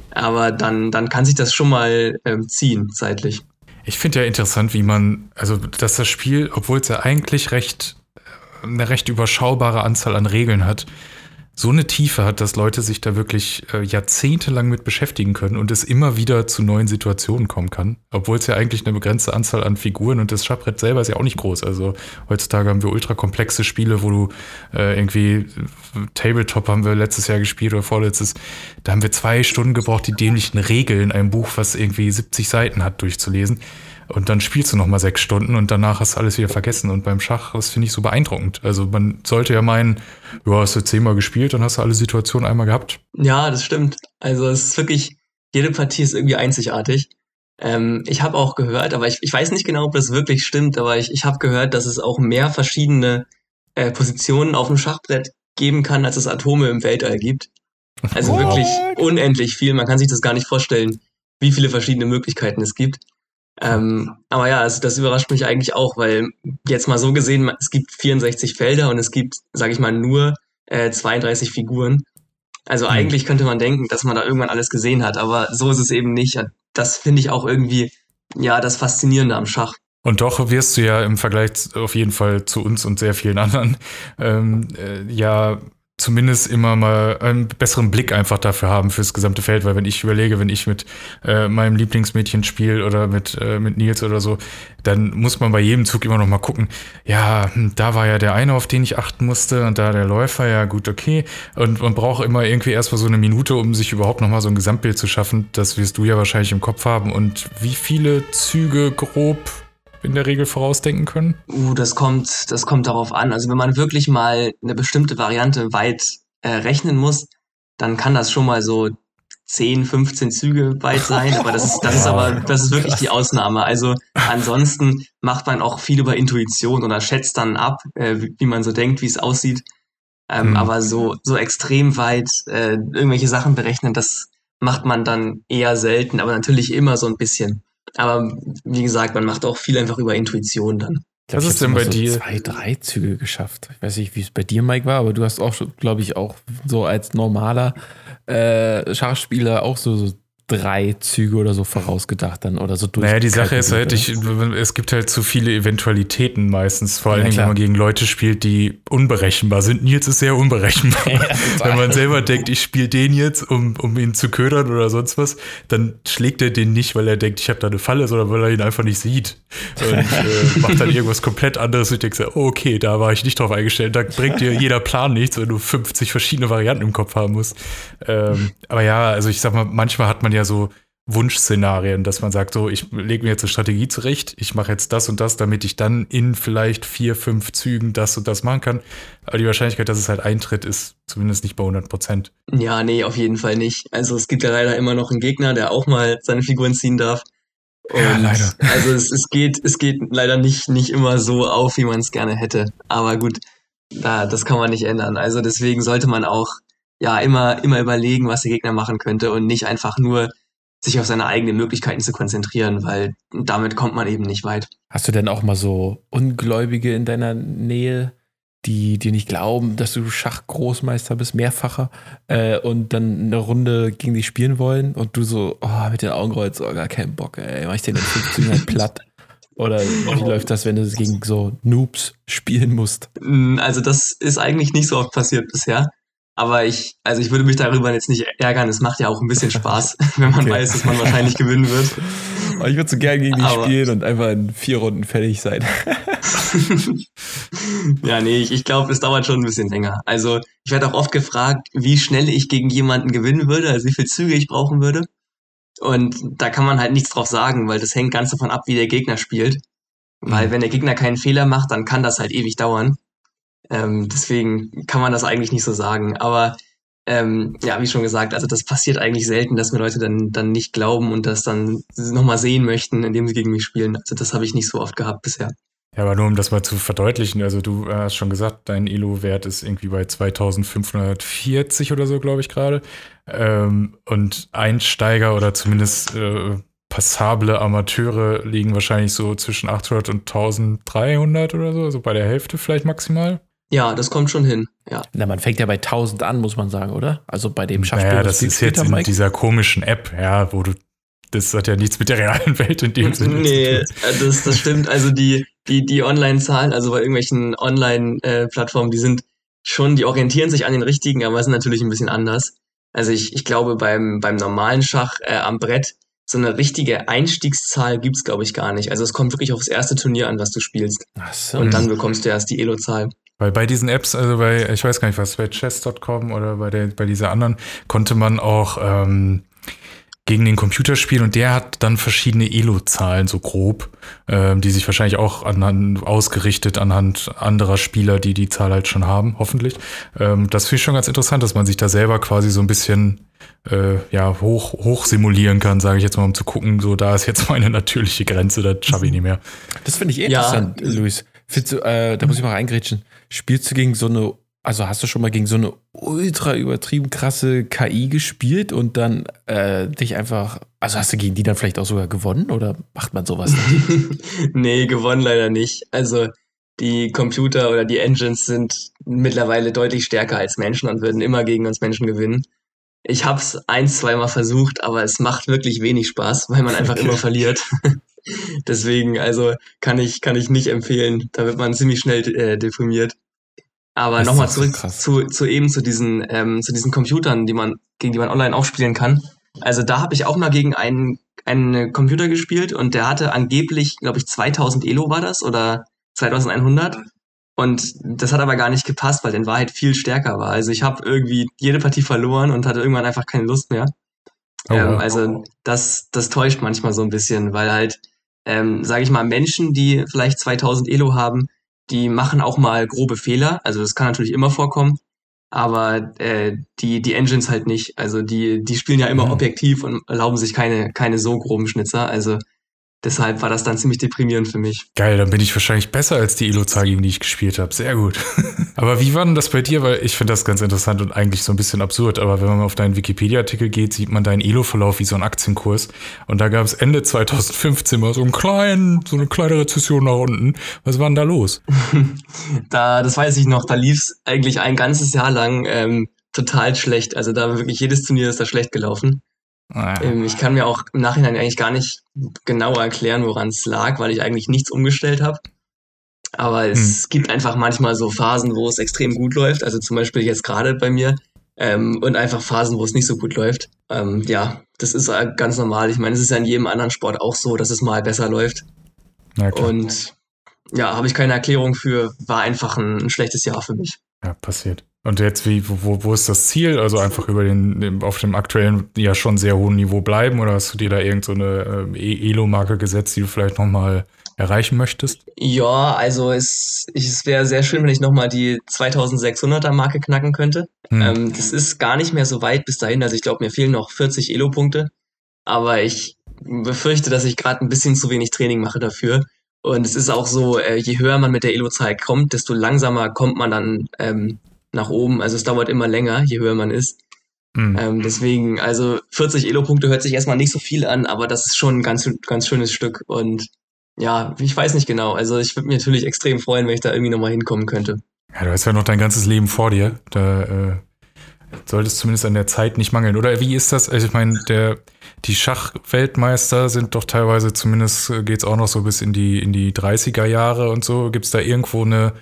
aber dann, dann kann sich das schon mal ähm, ziehen zeitlich. Ich finde ja interessant, wie man, also dass das Spiel, obwohl es ja eigentlich recht eine recht überschaubare Anzahl an Regeln hat, so eine Tiefe hat, dass Leute sich da wirklich äh, jahrzehntelang mit beschäftigen können und es immer wieder zu neuen Situationen kommen kann. Obwohl es ja eigentlich eine begrenzte Anzahl an Figuren und das Schachbrett selber ist ja auch nicht groß. Also heutzutage haben wir ultra komplexe Spiele, wo du äh, irgendwie Tabletop haben wir letztes Jahr gespielt oder vorletztes. Da haben wir zwei Stunden gebraucht, die dämlichen Regeln, ein Buch, was irgendwie 70 Seiten hat, durchzulesen. Und dann spielst du noch mal sechs Stunden und danach hast du alles wieder vergessen. Und beim Schach, das finde ich so beeindruckend. Also man sollte ja meinen, du hast du zehnmal gespielt, dann hast du alle Situationen einmal gehabt. Ja, das stimmt. Also es ist wirklich, jede Partie ist irgendwie einzigartig. Ähm, ich habe auch gehört, aber ich, ich weiß nicht genau, ob das wirklich stimmt, aber ich, ich habe gehört, dass es auch mehr verschiedene äh, Positionen auf dem Schachbrett geben kann, als es Atome im Weltall gibt. Also What? wirklich unendlich viel. Man kann sich das gar nicht vorstellen, wie viele verschiedene Möglichkeiten es gibt. Ähm, aber ja, also das überrascht mich eigentlich auch, weil jetzt mal so gesehen, es gibt 64 Felder und es gibt, sage ich mal, nur äh, 32 Figuren. Also mhm. eigentlich könnte man denken, dass man da irgendwann alles gesehen hat, aber so ist es eben nicht. Das finde ich auch irgendwie, ja, das Faszinierende am Schach. Und doch wirst du ja im Vergleich auf jeden Fall zu uns und sehr vielen anderen ähm, äh, ja zumindest immer mal einen besseren Blick einfach dafür haben fürs gesamte Feld, weil wenn ich überlege, wenn ich mit äh, meinem Lieblingsmädchen spiele oder mit, äh, mit Nils oder so, dann muss man bei jedem Zug immer noch mal gucken, ja, hm, da war ja der eine, auf den ich achten musste und da der Läufer, ja gut, okay. Und man braucht immer irgendwie erstmal so eine Minute, um sich überhaupt noch mal so ein Gesamtbild zu schaffen. Das wirst du ja wahrscheinlich im Kopf haben. Und wie viele Züge grob in der Regel vorausdenken können? Uh, das kommt, das kommt darauf an. Also wenn man wirklich mal eine bestimmte Variante weit äh, rechnen muss, dann kann das schon mal so 10, 15 Züge weit sein, aber das ist, das ist aber, das ist wirklich die Ausnahme. Also ansonsten macht man auch viel über Intuition oder schätzt dann ab, äh, wie man so denkt, wie es aussieht. Ähm, mhm. Aber so, so extrem weit äh, irgendwelche Sachen berechnen, das macht man dann eher selten, aber natürlich immer so ein bisschen. Aber wie gesagt, man macht auch viel einfach über Intuition dann. Was ist denn bei so dir? Zwei, drei Züge geschafft. Ich weiß nicht, wie es bei dir, Mike, war, aber du hast auch, glaube ich, auch so als normaler äh, Schachspieler auch so, so drei Züge oder so vorausgedacht dann oder so durch. Naja, die Sache ist halt, ich, es gibt halt zu viele Eventualitäten meistens, vor allem ja, wenn man gegen Leute spielt, die unberechenbar sind. Nils ist sehr unberechenbar. Ja, wenn man selber denkt, ich spiele den jetzt, um, um ihn zu ködern oder sonst was, dann schlägt er den nicht, weil er denkt, ich habe da eine Falle, sondern weil er ihn einfach nicht sieht. Und äh, macht dann irgendwas komplett anderes und denkt so, oh, okay, da war ich nicht drauf eingestellt. Da bringt dir jeder Plan nichts, wenn du 50 verschiedene Varianten im Kopf haben musst. Ähm, aber ja, also ich sag mal, manchmal hat man ja so Wunschszenarien, dass man sagt, so, ich lege mir jetzt eine Strategie zurecht, ich mache jetzt das und das, damit ich dann in vielleicht vier, fünf Zügen das und das machen kann. Aber die Wahrscheinlichkeit, dass es halt eintritt, ist zumindest nicht bei 100 Prozent. Ja, nee, auf jeden Fall nicht. Also es gibt ja leider immer noch einen Gegner, der auch mal seine Figuren ziehen darf. Und ja, leider. Also es, es, geht, es geht leider nicht, nicht immer so auf, wie man es gerne hätte. Aber gut, da, das kann man nicht ändern. Also deswegen sollte man auch ja immer, immer überlegen, was der Gegner machen könnte und nicht einfach nur sich auf seine eigenen Möglichkeiten zu konzentrieren, weil damit kommt man eben nicht weit. Hast du denn auch mal so Ungläubige in deiner Nähe, die dir nicht glauben, dass du Schachgroßmeister bist, mehrfacher, äh, und dann eine Runde gegen dich spielen wollen und du so, oh, mit den Augen rollst, oh, gar keinen Bock, ey, mach ich den in 15 halt platt? Oder wie läuft das, wenn du gegen so Noobs spielen musst? Mm, also das ist eigentlich nicht so oft passiert bisher. Aber ich, also ich würde mich darüber jetzt nicht ärgern. Es macht ja auch ein bisschen Spaß, wenn man okay. weiß, dass man wahrscheinlich gewinnen wird. Aber ich würde so gern gegen die Aber spielen und einfach in vier Runden fertig sein. ja, nee, ich, ich glaube, es dauert schon ein bisschen länger. Also ich werde auch oft gefragt, wie schnell ich gegen jemanden gewinnen würde, also wie viel Züge ich brauchen würde. Und da kann man halt nichts drauf sagen, weil das hängt ganz davon ab, wie der Gegner spielt. Weil mhm. wenn der Gegner keinen Fehler macht, dann kann das halt ewig dauern. Ähm, deswegen kann man das eigentlich nicht so sagen. Aber ähm, ja, wie schon gesagt, also das passiert eigentlich selten, dass mir Leute dann, dann nicht glauben und das dann nochmal sehen möchten, indem sie gegen mich spielen. Also das habe ich nicht so oft gehabt bisher. Ja, aber nur um das mal zu verdeutlichen, also du hast schon gesagt, dein Elo-Wert ist irgendwie bei 2540 oder so, glaube ich gerade. Ähm, und Einsteiger oder zumindest äh, passable Amateure liegen wahrscheinlich so zwischen 800 und 1300 oder so, also bei der Hälfte vielleicht maximal. Ja, das kommt schon hin, ja. Na, man fängt ja bei 1000 an, muss man sagen, oder? Also bei dem Schachspiel. Ja, das ist jetzt in Mike. dieser komischen App, ja, wo du das hat ja nichts mit der realen Welt in dem Sinne nee, zu tun. Nee, das, das stimmt. Also die, die, die Online-Zahlen, also bei irgendwelchen Online-Plattformen, die sind schon, die orientieren sich an den richtigen, aber sind natürlich ein bisschen anders. Also ich, ich glaube, beim, beim normalen Schach äh, am Brett, so eine richtige Einstiegszahl gibt's glaube ich, gar nicht. Also es kommt wirklich aufs erste Turnier an, was du spielst. Ach so. Und dann bekommst du erst die Elo-Zahl. Weil bei diesen Apps, also bei, ich weiß gar nicht was, bei chess.com oder bei, der, bei dieser anderen, konnte man auch ähm, gegen den Computer spielen und der hat dann verschiedene Elo-Zahlen, so grob, ähm, die sich wahrscheinlich auch anhand, ausgerichtet anhand anderer Spieler, die die Zahl halt schon haben, hoffentlich. Ähm, das finde ich schon ganz interessant, dass man sich da selber quasi so ein bisschen äh, ja, hoch, hoch simulieren kann, sage ich jetzt mal, um zu gucken, so da ist jetzt meine natürliche Grenze, das schaffe ich nicht mehr. Das finde ich eh interessant, ja. Luis. Du, äh, da muss ich mal reingrätschen. Spielst du gegen so eine also hast du schon mal gegen so eine ultra übertrieben krasse KI gespielt und dann äh, dich einfach, also hast du gegen die dann vielleicht auch sogar gewonnen oder macht man sowas nicht? nee, gewonnen leider nicht. Also die Computer oder die Engines sind mittlerweile deutlich stärker als Menschen und würden immer gegen uns Menschen gewinnen. Ich habe es ein, zweimal versucht, aber es macht wirklich wenig Spaß, weil man einfach immer verliert. Deswegen, also kann ich, kann ich nicht empfehlen. Da wird man ziemlich schnell äh, deprimiert. Aber nochmal zurück zu, zu eben zu diesen, ähm, zu diesen Computern, die man, gegen die man online auch spielen kann. Also da habe ich auch mal gegen einen, einen Computer gespielt und der hatte angeblich, glaube ich, 2000 Elo war das oder 2100. Und das hat aber gar nicht gepasst, weil der in Wahrheit viel stärker war. Also ich habe irgendwie jede Partie verloren und hatte irgendwann einfach keine Lust mehr. Oh, ähm, also das, das täuscht manchmal so ein bisschen, weil halt, ähm, sage ich mal, Menschen, die vielleicht 2000 Elo haben, die machen auch mal grobe Fehler. Also das kann natürlich immer vorkommen. Aber äh, die, die Engines halt nicht. Also die, die spielen ja immer mhm. objektiv und erlauben sich keine, keine so groben Schnitzer. Also Deshalb war das dann ziemlich deprimierend für mich. Geil, dann bin ich wahrscheinlich besser als die Elo-Zahl, gegen die ich gespielt habe. Sehr gut. aber wie war denn das bei dir? Weil ich finde das ganz interessant und eigentlich so ein bisschen absurd. Aber wenn man auf deinen Wikipedia-Artikel geht, sieht man deinen Elo-Verlauf wie so ein Aktienkurs. Und da gab es Ende 2015 mal so einen kleinen, so eine kleine Rezession nach unten. Was war denn da los? da, das weiß ich noch. Da lief es eigentlich ein ganzes Jahr lang ähm, total schlecht. Also da wirklich jedes Turnier ist da schlecht gelaufen. Ähm, ich kann mir auch im Nachhinein eigentlich gar nicht genau erklären, woran es lag, weil ich eigentlich nichts umgestellt habe. Aber es hm. gibt einfach manchmal so Phasen, wo es extrem gut läuft. Also zum Beispiel jetzt gerade bei mir. Ähm, und einfach Phasen, wo es nicht so gut läuft. Ähm, ja, das ist ganz normal. Ich meine, es ist ja in jedem anderen Sport auch so, dass es mal besser läuft. Und ja, habe ich keine Erklärung für, war einfach ein, ein schlechtes Jahr für mich. Ja, passiert. Und jetzt, wie, wo, wo ist das Ziel? Also einfach über den, auf dem aktuellen, ja schon sehr hohen Niveau bleiben oder hast du dir da irgendeine so äh, Elo-Marke gesetzt, die du vielleicht nochmal erreichen möchtest? Ja, also es, es wäre sehr schön, wenn ich nochmal die 2600er Marke knacken könnte. Hm. Ähm, das ist gar nicht mehr so weit bis dahin. Also ich glaube, mir fehlen noch 40 Elo-Punkte. Aber ich befürchte, dass ich gerade ein bisschen zu wenig Training mache dafür. Und es ist auch so, äh, je höher man mit der Elo-Zahl kommt, desto langsamer kommt man dann ähm, nach oben. Also es dauert immer länger, je höher man ist. Mhm. Ähm, deswegen, also 40 Elo-Punkte hört sich erstmal nicht so viel an, aber das ist schon ein ganz, ganz schönes Stück. Und ja, ich weiß nicht genau. Also ich würde mich natürlich extrem freuen, wenn ich da irgendwie nochmal hinkommen könnte. Ja, du hast ja noch dein ganzes Leben vor dir. Da äh, sollte es zumindest an der Zeit nicht mangeln. Oder wie ist das? Also ich meine, der, die Schachweltmeister sind doch teilweise, zumindest äh, geht es auch noch so bis in die, in die 30er Jahre und so. Gibt es da irgendwo eine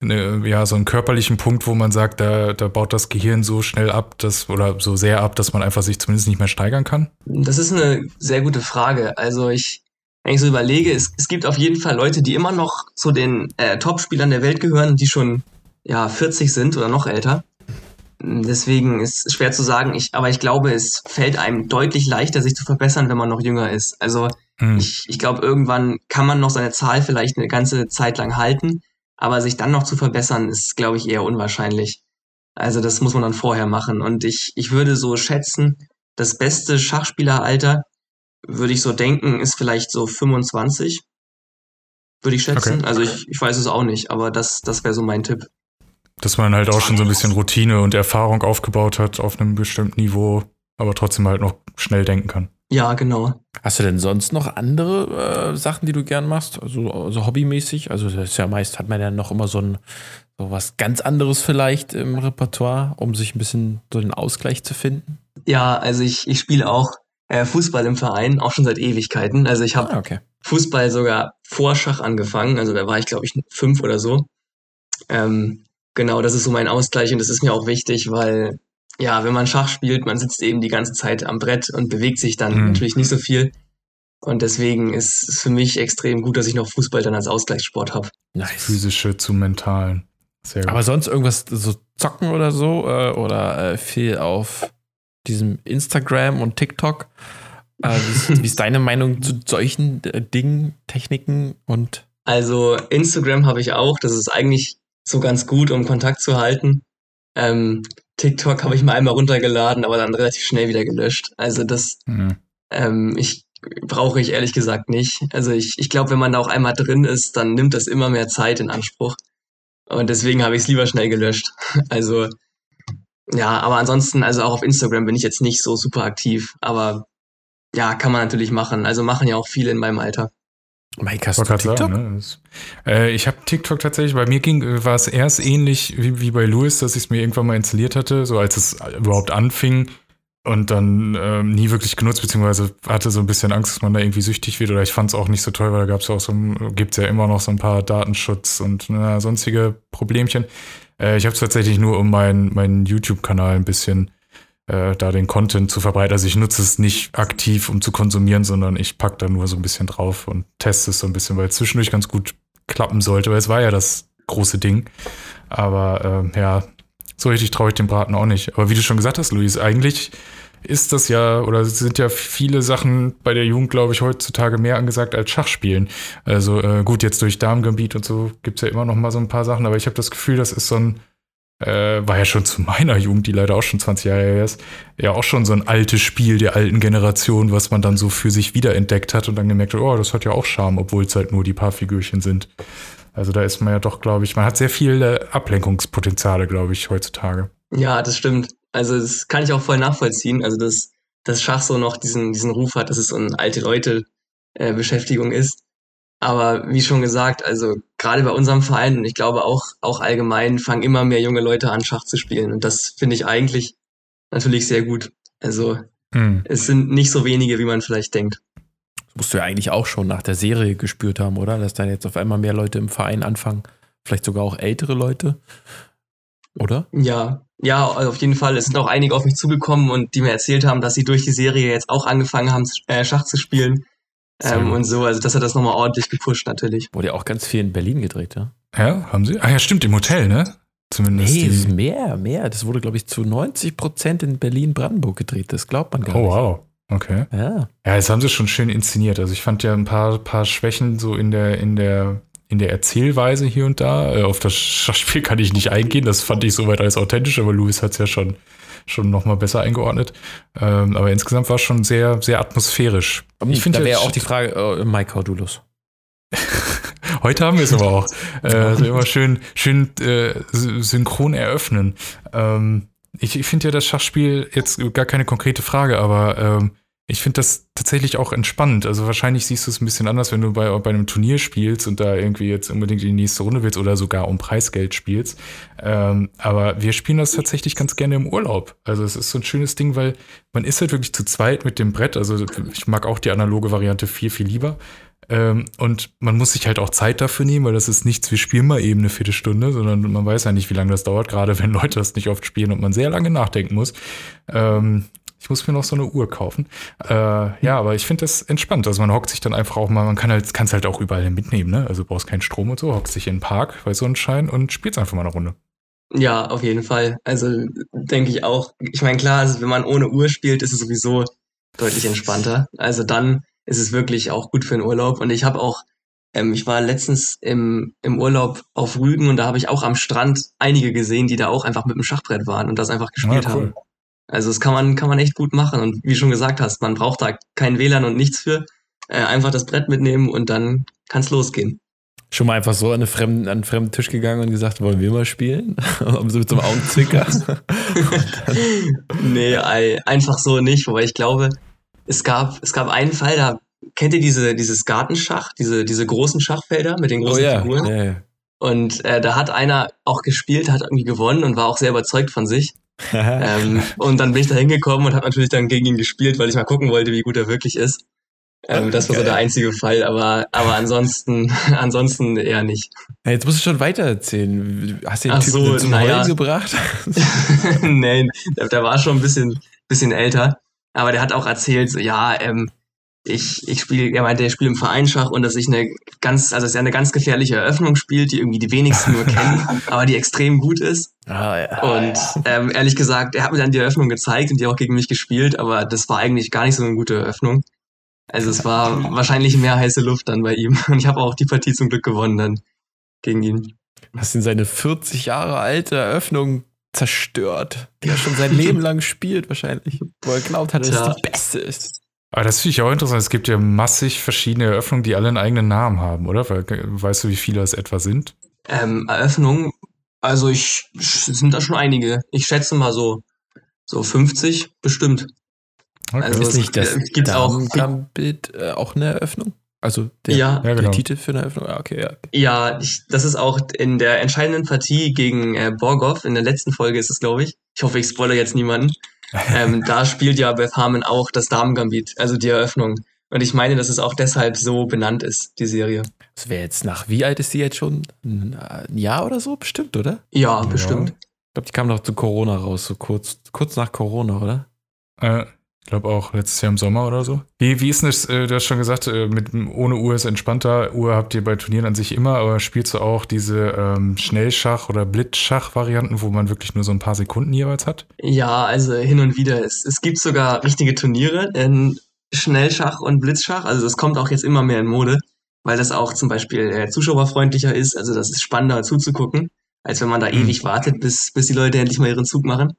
eine, ja, so einen körperlichen Punkt, wo man sagt, da, da baut das Gehirn so schnell ab, dass, oder so sehr ab, dass man einfach sich zumindest nicht mehr steigern kann? Das ist eine sehr gute Frage. Also ich, wenn ich so überlege, es, es gibt auf jeden Fall Leute, die immer noch zu den äh, Top-Spielern der Welt gehören, die schon ja 40 sind oder noch älter. Deswegen ist es schwer zu sagen, ich, aber ich glaube, es fällt einem deutlich leichter, sich zu verbessern, wenn man noch jünger ist. Also hm. ich, ich glaube, irgendwann kann man noch seine Zahl vielleicht eine ganze Zeit lang halten, aber sich dann noch zu verbessern, ist, glaube ich, eher unwahrscheinlich. Also das muss man dann vorher machen. Und ich, ich würde so schätzen, das beste Schachspieleralter, würde ich so denken, ist vielleicht so 25. Würde ich schätzen. Okay. Also ich, ich weiß es auch nicht, aber das, das wäre so mein Tipp. Dass man halt auch schon so ein bisschen Routine und Erfahrung aufgebaut hat auf einem bestimmten Niveau, aber trotzdem halt noch schnell denken kann. Ja, genau. Hast du denn sonst noch andere äh, Sachen, die du gern machst? Also, also hobbymäßig? Also das ist ja meist hat man ja noch immer so ein so was ganz anderes vielleicht im Repertoire, um sich ein bisschen so den Ausgleich zu finden. Ja, also ich, ich spiele auch äh, Fußball im Verein, auch schon seit Ewigkeiten. Also ich habe ah, okay. Fußball sogar vor Schach angefangen. Also da war ich, glaube ich, fünf oder so. Ähm, genau, das ist so mein Ausgleich und das ist mir auch wichtig, weil ja, wenn man Schach spielt, man sitzt eben die ganze Zeit am Brett und bewegt sich dann mhm. natürlich nicht so viel. Und deswegen ist es für mich extrem gut, dass ich noch Fußball dann als Ausgleichssport habe. Nice. Physische zu mentalen. Sehr gut. Aber sonst irgendwas so zocken oder so äh, oder äh, viel auf diesem Instagram und TikTok? Äh, wie, ist, wie, ist, deine Meinung zu solchen äh, Dingen, Techniken und? Also Instagram habe ich auch. Das ist eigentlich so ganz gut, um Kontakt zu halten. Ähm, TikTok habe ich mal einmal runtergeladen, aber dann relativ schnell wieder gelöscht. Also das, mhm. ähm, ich brauche ich ehrlich gesagt nicht. Also ich, ich glaube, wenn man da auch einmal drin ist, dann nimmt das immer mehr Zeit in Anspruch. Und deswegen habe ich es lieber schnell gelöscht. Also ja, aber ansonsten, also auch auf Instagram bin ich jetzt nicht so super aktiv. Aber ja, kann man natürlich machen. Also machen ja auch viele in meinem Alter. Mike, hast du TikTok? Sagen, ne? das, äh, ich habe TikTok tatsächlich, bei mir ging, war es erst ähnlich wie, wie bei Louis, dass ich es mir irgendwann mal installiert hatte, so als es überhaupt anfing und dann ähm, nie wirklich genutzt, beziehungsweise hatte so ein bisschen Angst, dass man da irgendwie süchtig wird oder ich fand es auch nicht so toll, weil da gab es ja auch so, gibt es ja immer noch so ein paar Datenschutz und na, sonstige Problemchen. Äh, ich habe es tatsächlich nur um meinen mein YouTube-Kanal ein bisschen äh, da den Content zu verbreiten. Also ich nutze es nicht aktiv, um zu konsumieren, sondern ich packe da nur so ein bisschen drauf und teste es so ein bisschen, weil es zwischendurch ganz gut klappen sollte, weil es war ja das große Ding. Aber äh, ja, so richtig traue ich dem Braten auch nicht. Aber wie du schon gesagt hast, Luis, eigentlich ist das ja oder sind ja viele Sachen bei der Jugend, glaube ich, heutzutage mehr angesagt als Schachspielen. Also äh, gut, jetzt durch Darmgambit und so gibt es ja immer noch mal so ein paar Sachen, aber ich habe das Gefühl, das ist so ein äh, war ja schon zu meiner Jugend, die leider auch schon 20 Jahre her ist, ja auch schon so ein altes Spiel der alten Generation, was man dann so für sich wiederentdeckt hat und dann gemerkt hat, oh, das hat ja auch Charme, obwohl es halt nur die paar Figürchen sind. Also da ist man ja doch, glaube ich, man hat sehr viele Ablenkungspotenziale, glaube ich, heutzutage. Ja, das stimmt. Also das kann ich auch voll nachvollziehen. Also dass das Schach so noch diesen, diesen Ruf hat, dass es so eine alte Leute äh, Beschäftigung ist. Aber wie schon gesagt, also gerade bei unserem Verein und ich glaube auch, auch allgemein fangen immer mehr junge Leute an, Schach zu spielen. Und das finde ich eigentlich natürlich sehr gut. Also hm. es sind nicht so wenige, wie man vielleicht denkt. Das musst du ja eigentlich auch schon nach der Serie gespürt haben, oder? Dass dann jetzt auf einmal mehr Leute im Verein anfangen. Vielleicht sogar auch ältere Leute. Oder? Ja, ja, auf jeden Fall. Es sind auch einige auf mich zugekommen und die mir erzählt haben, dass sie durch die Serie jetzt auch angefangen haben, äh, Schach zu spielen. Ähm, und so, also das hat das nochmal ordentlich gepusht natürlich. Wurde ja auch ganz viel in Berlin gedreht, ja? Ja, haben sie? Ah ja, stimmt, im Hotel, ne? Zumindest. Nee, die... mehr, mehr. Das wurde, glaube ich, zu 90 Prozent in Berlin-Brandenburg gedreht. Das glaubt man gar oh, nicht. Oh, wow. Okay. Ja. Ja, das haben sie schon schön inszeniert. Also ich fand ja ein paar, paar Schwächen so in der, in der, in der Erzählweise hier und da. Äh, auf das Schachspiel kann ich nicht eingehen. Das fand ich soweit alles authentisch, aber Louis hat es ja schon schon noch mal besser eingeordnet. Ähm, aber insgesamt war es schon sehr, sehr atmosphärisch. Ich finde, da wäre auch die Frage, äh, Mike, hau du los. Heute haben wir es aber auch. Äh, also immer schön, schön äh, synchron eröffnen. Ähm, ich ich finde ja das Schachspiel jetzt gar keine konkrete Frage, aber ähm, ich finde das tatsächlich auch entspannend. Also wahrscheinlich siehst du es ein bisschen anders, wenn du bei, bei einem Turnier spielst und da irgendwie jetzt unbedingt in die nächste Runde willst oder sogar um Preisgeld spielst. Ähm, aber wir spielen das tatsächlich ganz gerne im Urlaub. Also es ist so ein schönes Ding, weil man ist halt wirklich zu zweit mit dem Brett. Also ich mag auch die analoge Variante viel, viel lieber. Ähm, und man muss sich halt auch Zeit dafür nehmen, weil das ist nichts, wir spielen mal eben eine Viertelstunde, sondern man weiß ja nicht, wie lange das dauert, gerade wenn Leute das nicht oft spielen und man sehr lange nachdenken muss. Ähm, ich muss mir noch so eine Uhr kaufen. Äh, ja, aber ich finde das entspannt. Also man hockt sich dann einfach auch mal, man kann halt, kann es halt auch überall mitnehmen, ne? Also du brauchst keinen Strom und so, hockt sich in den Park bei Sonnenschein und spielt einfach mal eine Runde. Ja, auf jeden Fall. Also denke ich auch. Ich meine, klar, also wenn man ohne Uhr spielt, ist es sowieso deutlich entspannter. Also dann ist es wirklich auch gut für den Urlaub. Und ich habe auch, ähm, ich war letztens im, im Urlaub auf Rügen und da habe ich auch am Strand einige gesehen, die da auch einfach mit dem Schachbrett waren und das einfach gespielt ah, cool. haben. Also das kann man, kann man echt gut machen. Und wie schon gesagt hast, man braucht da kein WLAN und nichts für. Äh, einfach das Brett mitnehmen und dann kann es losgehen. Schon mal einfach so an, fremden, an einen fremden Tisch gegangen und gesagt, wollen wir mal spielen? um so mit so einem Augenzwicker. nee, einfach so nicht, wobei ich glaube, es gab, es gab einen Fall, da kennt ihr diese, dieses Gartenschach, diese, diese großen Schachfelder mit den großen oh, ja. Figuren? Ja, ja. Und äh, da hat einer auch gespielt, hat irgendwie gewonnen und war auch sehr überzeugt von sich ähm, und dann bin ich da hingekommen und habe natürlich dann gegen ihn gespielt, weil ich mal gucken wollte, wie gut er wirklich ist. Ähm, das war so der einzige Fall, aber, aber ansonsten, ansonsten eher nicht. Ja, jetzt musst du schon weiter erzählen. Hast du den Ach Typen so, zum naja. Heulen gebracht? Nein, der, der, war schon ein bisschen, bisschen älter. Aber der hat auch erzählt, so, ja, ähm, ich, ich spiele, er meinte, er spielt im Verein Schach und dass ich eine ganz, also dass er eine ganz gefährliche Eröffnung spielt, die irgendwie die wenigsten nur kennen, aber die extrem gut ist. Ah, ja, und ja. Ähm, ehrlich gesagt, er hat mir dann die Eröffnung gezeigt und die auch gegen mich gespielt, aber das war eigentlich gar nicht so eine gute Eröffnung. Also es war wahrscheinlich mehr heiße Luft dann bei ihm. Und ich habe auch die Partie zum Glück gewonnen dann gegen ihn. Hast ihn seine 40 Jahre alte Eröffnung zerstört, die er schon sein Leben lang spielt wahrscheinlich, wo er glaubt hat, dass es die beste ist. Aber das finde ich auch interessant. Es gibt ja massig verschiedene Eröffnungen, die alle einen eigenen Namen haben, oder? Weißt du, wie viele das etwa sind? Ähm, Eröffnungen, also ich sind da schon einige. Ich schätze mal so, so 50 bestimmt. Okay. Also ist nicht das gibt auch Gambit äh, auch eine Eröffnung? Also der, ja, der genau. Titel für eine Eröffnung? Ah, okay, ja. Ja, ich, das ist auch in der entscheidenden Partie gegen äh, Borgov, in der letzten Folge ist es, glaube ich. Ich hoffe, ich spoilere jetzt niemanden ähm, da spielt ja Beth Harmon auch das Damen-Gambit, also die Eröffnung. Und ich meine, dass es auch deshalb so benannt ist, die Serie. Das wäre jetzt nach, wie alt ist die jetzt schon? Ein Jahr oder so? Bestimmt, oder? Ja, ja. bestimmt. Ich glaube, die kam noch zu Corona raus, so kurz, kurz nach Corona, oder? Äh, ich glaube auch letztes Jahr im Sommer oder so. Wie, wie ist denn das, äh, du hast schon gesagt, äh, mit, ohne Uhr ist entspannter. Uhr habt ihr bei Turnieren an sich immer, aber spielst du auch diese ähm, Schnellschach- oder Blitzschach-Varianten, wo man wirklich nur so ein paar Sekunden jeweils hat? Ja, also hin und wieder. Es, es gibt sogar richtige Turniere in Schnellschach und Blitzschach. Also das kommt auch jetzt immer mehr in Mode, weil das auch zum Beispiel äh, zuschauerfreundlicher ist. Also das ist spannender zuzugucken, als wenn man da mhm. ewig wartet, bis, bis die Leute endlich mal ihren Zug machen.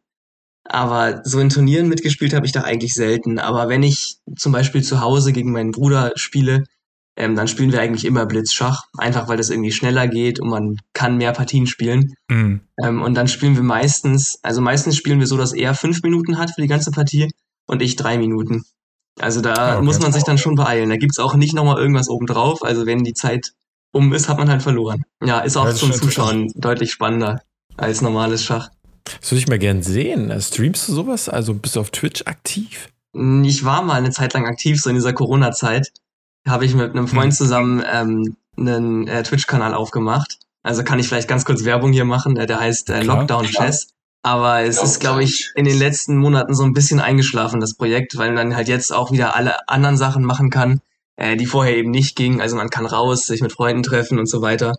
Aber so in Turnieren mitgespielt habe ich da eigentlich selten. Aber wenn ich zum Beispiel zu Hause gegen meinen Bruder spiele, ähm, dann spielen wir eigentlich immer Blitzschach. Einfach weil das irgendwie schneller geht und man kann mehr Partien spielen. Mhm. Ähm, und dann spielen wir meistens, also meistens spielen wir so, dass er fünf Minuten hat für die ganze Partie und ich drei Minuten. Also da ah, okay. muss man sich dann schon beeilen. Da gibt's auch nicht nochmal irgendwas obendrauf. Also wenn die Zeit um ist, hat man halt verloren. Ja, ist auch zum Zuschauen deutlich spannender als normales Schach. Das würde ich mal gern sehen. Streamst du sowas? Also bist du auf Twitch aktiv? Ich war mal eine Zeit lang aktiv, so in dieser Corona-Zeit. Habe ich mit einem Freund hm. zusammen ähm, einen äh, Twitch-Kanal aufgemacht. Also kann ich vielleicht ganz kurz Werbung hier machen. Äh, der heißt äh, Lockdown Chess. Aber es ist, glaube ich, in den letzten Monaten so ein bisschen eingeschlafen, das Projekt, weil man halt jetzt auch wieder alle anderen Sachen machen kann, äh, die vorher eben nicht gingen. Also man kann raus, sich mit Freunden treffen und so weiter.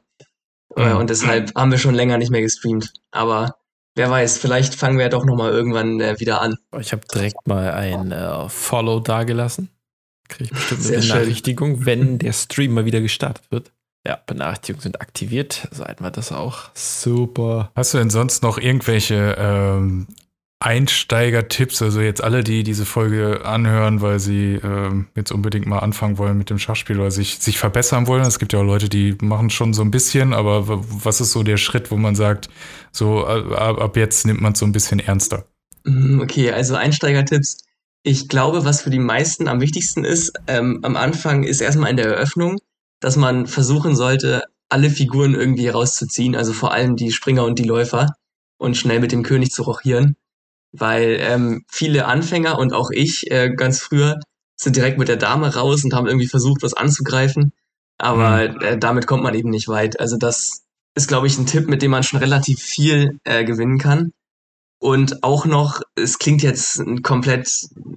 Mhm. Und deshalb haben wir schon länger nicht mehr gestreamt. Aber wer weiß, vielleicht fangen wir ja doch nochmal irgendwann äh, wieder an. Ich habe direkt mal ein äh, Follow dagelassen. Kriege ich bestimmt eine Benachrichtigung, wenn der Stream mal wieder gestartet wird. Ja, Benachrichtigungen sind aktiviert. So wir das auch. Super. Hast du denn sonst noch irgendwelche ähm, Einsteiger-Tipps, also jetzt alle, die diese Folge anhören, weil sie ähm, jetzt unbedingt mal anfangen wollen mit dem Schachspiel oder sich, sich verbessern wollen. Es gibt ja auch Leute, die machen schon so ein bisschen, aber was ist so der Schritt, wo man sagt, so ab, ab jetzt nimmt man es so ein bisschen ernster? Mhm, okay, also Einsteiger-Tipps. Ich glaube, was für die meisten am wichtigsten ist, ähm, am Anfang ist erstmal in der Eröffnung, dass man versuchen sollte, alle Figuren irgendwie rauszuziehen, also vor allem die Springer und die Läufer und schnell mit dem König zu rochieren weil ähm, viele Anfänger und auch ich äh, ganz früher sind direkt mit der Dame raus und haben irgendwie versucht, was anzugreifen. Aber mhm. äh, damit kommt man eben nicht weit. Also das ist, glaube ich, ein Tipp, mit dem man schon relativ viel äh, gewinnen kann. Und auch noch, es klingt jetzt komplett,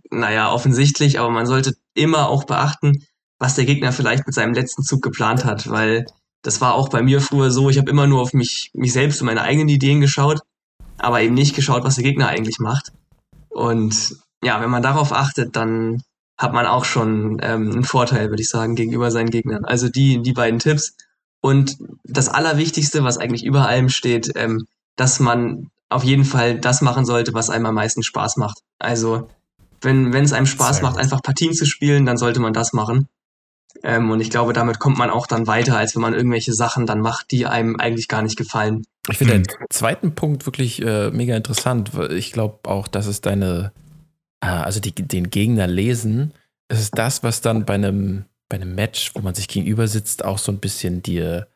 naja, offensichtlich, aber man sollte immer auch beachten, was der Gegner vielleicht mit seinem letzten Zug geplant hat, weil das war auch bei mir früher so, ich habe immer nur auf mich, mich selbst und meine eigenen Ideen geschaut, aber eben nicht geschaut, was der Gegner eigentlich macht. Und ja, wenn man darauf achtet, dann hat man auch schon ähm, einen Vorteil, würde ich sagen, gegenüber seinen Gegnern. Also die, die beiden Tipps. Und das Allerwichtigste, was eigentlich über allem steht, ähm, dass man auf jeden Fall das machen sollte, was einem am meisten Spaß macht. Also wenn wenn es einem Spaß Sehr macht, gut. einfach Partien zu spielen, dann sollte man das machen. Ähm, und ich glaube, damit kommt man auch dann weiter, als wenn man irgendwelche Sachen dann macht, die einem eigentlich gar nicht gefallen. Ich finde den zweiten Punkt wirklich äh, mega interessant. Ich glaube auch, dass es deine, äh, also die, den Gegner lesen, es ist das, was dann bei einem, bei einem Match, wo man sich gegenüber sitzt, auch so ein bisschen dir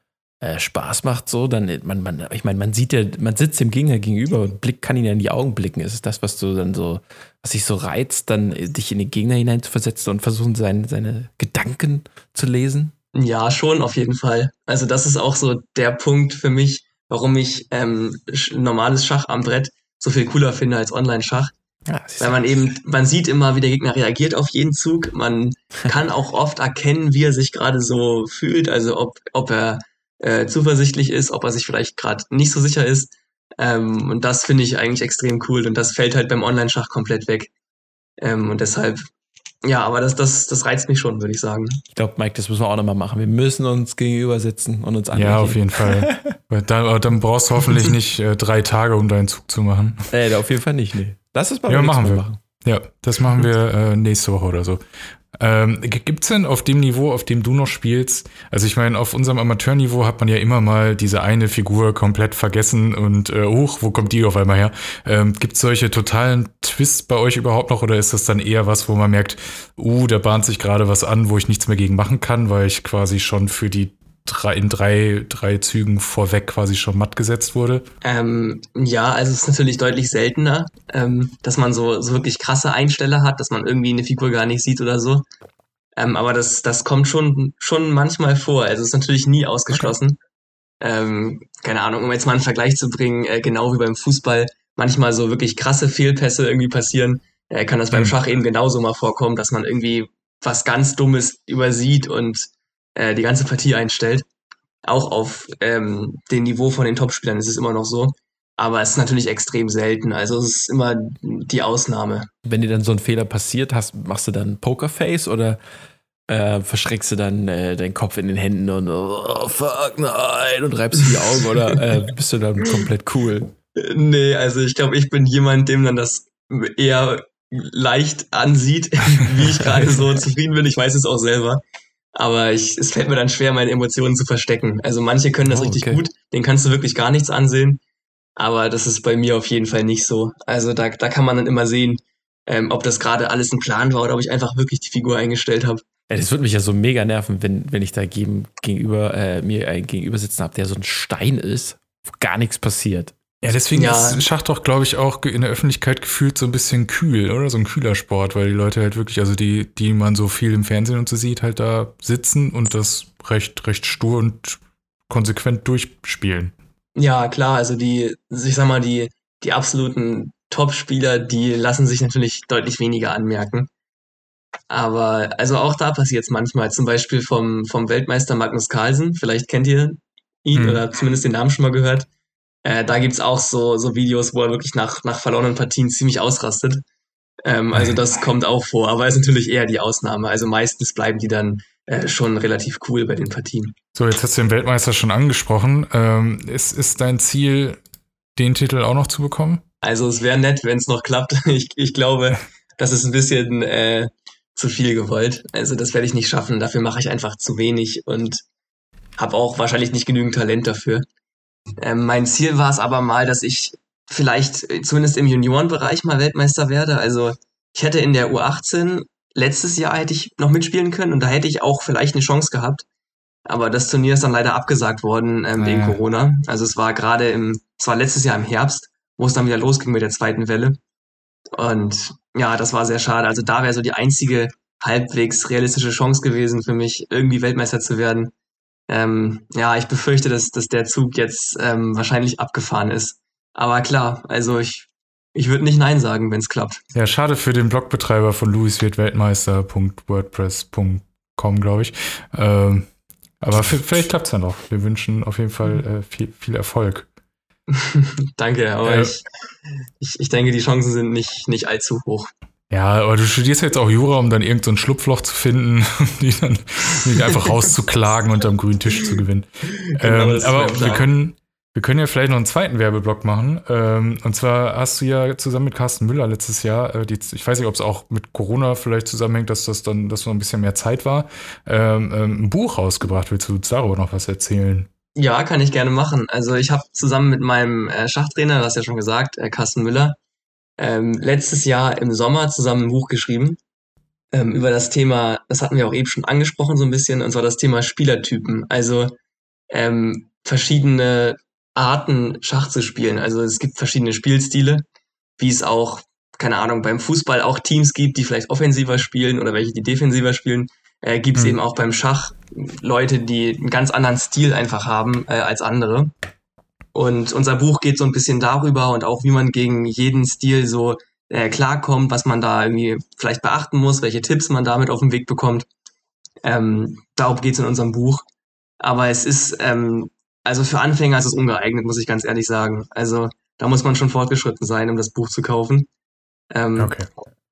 äh, Spaß macht, so, dann, man, man, ich meine, man sieht ja, man sitzt dem Gegner gegenüber und Blick kann ihn ja in die Augen blicken. Ist es das, was du dann so, was dich so reizt, dann dich in den Gegner hineinzuversetzen und versuchen, seine, seine Gedanken zu lesen? Ja, schon, auf jeden Fall. Also, das ist auch so der Punkt für mich, warum ich ähm, normales Schach am Brett so viel cooler finde als Online-Schach. Ja, Weil man eben, man sieht immer, wie der Gegner reagiert auf jeden Zug. Man kann auch oft erkennen, wie er sich gerade so fühlt. Also ob, ob er äh, zuversichtlich ist, ob er sich vielleicht gerade nicht so sicher ist. Ähm, und das finde ich eigentlich extrem cool. Und das fällt halt beim Online-Schach komplett weg. Ähm, und deshalb, ja, aber das, das, das reizt mich schon, würde ich sagen. Ich glaube, Mike, das müssen wir auch nochmal machen. Wir müssen uns gegenüber sitzen und uns anschauen. Ja, auf jeden Fall. dann, dann brauchst du hoffentlich nicht äh, drei Tage, um deinen Zug zu machen. Äh, auf jeden Fall nicht, nee. Das ist bei ja, machen wir. Machen. Ja, das machen wir äh, nächste Woche oder so. Ähm, Gibt es denn auf dem Niveau, auf dem du noch spielst, also ich meine, auf unserem Amateurniveau hat man ja immer mal diese eine Figur komplett vergessen und äh, hoch, wo kommt die auf einmal her? Ähm, Gibt es solche totalen Twists bei euch überhaupt noch oder ist das dann eher was, wo man merkt, uh, da bahnt sich gerade was an, wo ich nichts mehr gegen machen kann, weil ich quasi schon für die drei, in drei, drei Zügen vorweg quasi schon matt gesetzt wurde? Ähm, ja, also es ist natürlich deutlich seltener, ähm, dass man so, so wirklich krasse Einsteller hat, dass man irgendwie eine Figur gar nicht sieht oder so. Ähm, aber das, das kommt schon, schon manchmal vor. Also es ist natürlich nie ausgeschlossen. Okay. Ähm, keine Ahnung, um jetzt mal einen Vergleich zu bringen, äh, genau wie beim Fußball, manchmal so wirklich krasse Fehlpässe irgendwie passieren, äh, kann das beim mhm. Schach eben genauso mal vorkommen, dass man irgendwie was ganz Dummes übersieht und äh, die ganze Partie einstellt. Auch auf ähm, dem Niveau von den Topspielern ist es immer noch so. Aber es ist natürlich extrem selten. Also es ist immer die Ausnahme. Wenn dir dann so ein Fehler passiert, hast, machst du dann Pokerface oder äh, verschreckst du dann äh, deinen Kopf in den Händen und oh, fuck, nein, und reibst die Augen oder äh, bist du dann komplett cool? Nee, also ich glaube, ich bin jemand, dem dann das eher leicht ansieht, wie ich gerade so zufrieden bin. Ich weiß es auch selber. Aber ich, es fällt mir dann schwer, meine Emotionen zu verstecken. Also manche können das oh, richtig gut, den kannst du wirklich gar nichts ansehen. Aber das ist bei mir auf jeden Fall nicht so. Also da, da kann man dann immer sehen, ähm, ob das gerade alles ein Plan war oder ob ich einfach wirklich die Figur eingestellt habe. Ja, das würde mich ja so mega nerven, wenn, wenn ich da gegen, gegenüber, äh, mir einen gegenüber sitzen habe, der so ein Stein ist, wo gar nichts passiert. Ja, deswegen ja. ist Schach doch, glaube ich, auch in der Öffentlichkeit gefühlt so ein bisschen kühl, oder? So ein kühler Sport, weil die Leute halt wirklich, also die, die man so viel im Fernsehen und so sieht, halt da sitzen und das recht, recht stur und konsequent durchspielen. Ja, klar, also die, ich sag mal, die, die absoluten Top-Spieler, die lassen sich natürlich deutlich weniger anmerken. Aber also auch da passiert es manchmal, zum Beispiel vom, vom Weltmeister Magnus Carlsen, vielleicht kennt ihr ihn hm. oder zumindest den Namen schon mal gehört. Äh, da gibt's auch so, so Videos, wo er wirklich nach, nach verlorenen Partien ziemlich ausrastet. Ähm, also das kommt auch vor, aber ist natürlich eher die Ausnahme. Also meistens bleiben die dann äh, schon relativ cool bei den Partien. So, jetzt hast du den Weltmeister schon angesprochen. Ähm, ist, ist dein Ziel, den Titel auch noch zu bekommen? Also es wäre nett, wenn es noch klappt. Ich, ich glaube, das ist ein bisschen äh, zu viel gewollt. Also das werde ich nicht schaffen. Dafür mache ich einfach zu wenig und habe auch wahrscheinlich nicht genügend Talent dafür. Ähm, mein Ziel war es aber mal, dass ich vielleicht äh, zumindest im Juniorenbereich mal Weltmeister werde. Also ich hätte in der U18 letztes Jahr hätte ich noch mitspielen können und da hätte ich auch vielleicht eine Chance gehabt. Aber das Turnier ist dann leider abgesagt worden ähm, wegen ja. Corona. Also es war gerade im, es war letztes Jahr im Herbst, wo es dann wieder losging mit der zweiten Welle. Und ja, das war sehr schade. Also da wäre so die einzige halbwegs realistische Chance gewesen für mich, irgendwie Weltmeister zu werden. Ähm, ja, ich befürchte, dass, dass der Zug jetzt ähm, wahrscheinlich abgefahren ist. Aber klar, also ich, ich würde nicht Nein sagen, wenn es klappt. Ja, schade für den Blogbetreiber von Louis wird Weltmeister.wordpress.com, glaube ich. Ähm, aber vielleicht klappt es ja noch. Wir wünschen auf jeden Fall äh, viel, viel Erfolg. Danke, aber äh, ich, ich, ich denke, die Chancen sind nicht, nicht allzu hoch. Ja, aber du studierst jetzt auch Jura, um dann irgendein so Schlupfloch zu finden, die dann die einfach rauszuklagen und am grünen Tisch zu gewinnen. Genau, ähm, aber wir können, wir können ja vielleicht noch einen zweiten Werbeblock machen. Ähm, und zwar hast du ja zusammen mit Carsten Müller letztes Jahr, äh, die, ich weiß nicht, ob es auch mit Corona vielleicht zusammenhängt, dass das dann, dass noch ein bisschen mehr Zeit war, ähm, ähm, ein Buch rausgebracht. Willst du darüber noch was erzählen? Ja, kann ich gerne machen. Also ich habe zusammen mit meinem äh, Schachtrainer, du hast ja schon gesagt, äh, Carsten Müller, ähm, letztes Jahr im Sommer zusammen ein Buch geschrieben ähm, über das Thema, das hatten wir auch eben schon angesprochen so ein bisschen, und zwar das Thema Spielertypen. Also ähm, verschiedene Arten Schach zu spielen. Also es gibt verschiedene Spielstile, wie es auch, keine Ahnung, beim Fußball auch Teams gibt, die vielleicht offensiver spielen oder welche, die defensiver spielen. Äh, gibt es mhm. eben auch beim Schach Leute, die einen ganz anderen Stil einfach haben äh, als andere. Und unser Buch geht so ein bisschen darüber und auch, wie man gegen jeden Stil so äh, klarkommt, was man da irgendwie vielleicht beachten muss, welche Tipps man damit auf den Weg bekommt. Ähm, darum geht's in unserem Buch. Aber es ist, ähm, also für Anfänger ist es ungeeignet, muss ich ganz ehrlich sagen. Also da muss man schon fortgeschritten sein, um das Buch zu kaufen. Ähm, okay.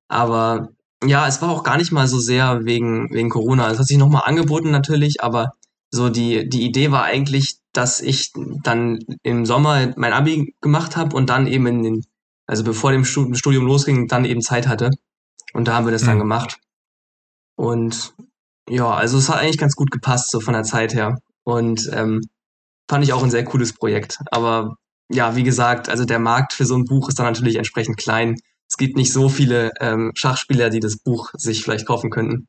Aber ja, es war auch gar nicht mal so sehr wegen, wegen Corona. Es hat sich nochmal angeboten natürlich, aber so die, die Idee war eigentlich, dass ich dann im Sommer mein Abi gemacht habe und dann eben in den, also bevor dem Studium losging, dann eben Zeit hatte. Und da haben wir das mhm. dann gemacht. Und ja, also es hat eigentlich ganz gut gepasst, so von der Zeit her. Und ähm, fand ich auch ein sehr cooles Projekt. Aber ja, wie gesagt, also der Markt für so ein Buch ist dann natürlich entsprechend klein. Es gibt nicht so viele ähm, Schachspieler, die das Buch sich vielleicht kaufen könnten.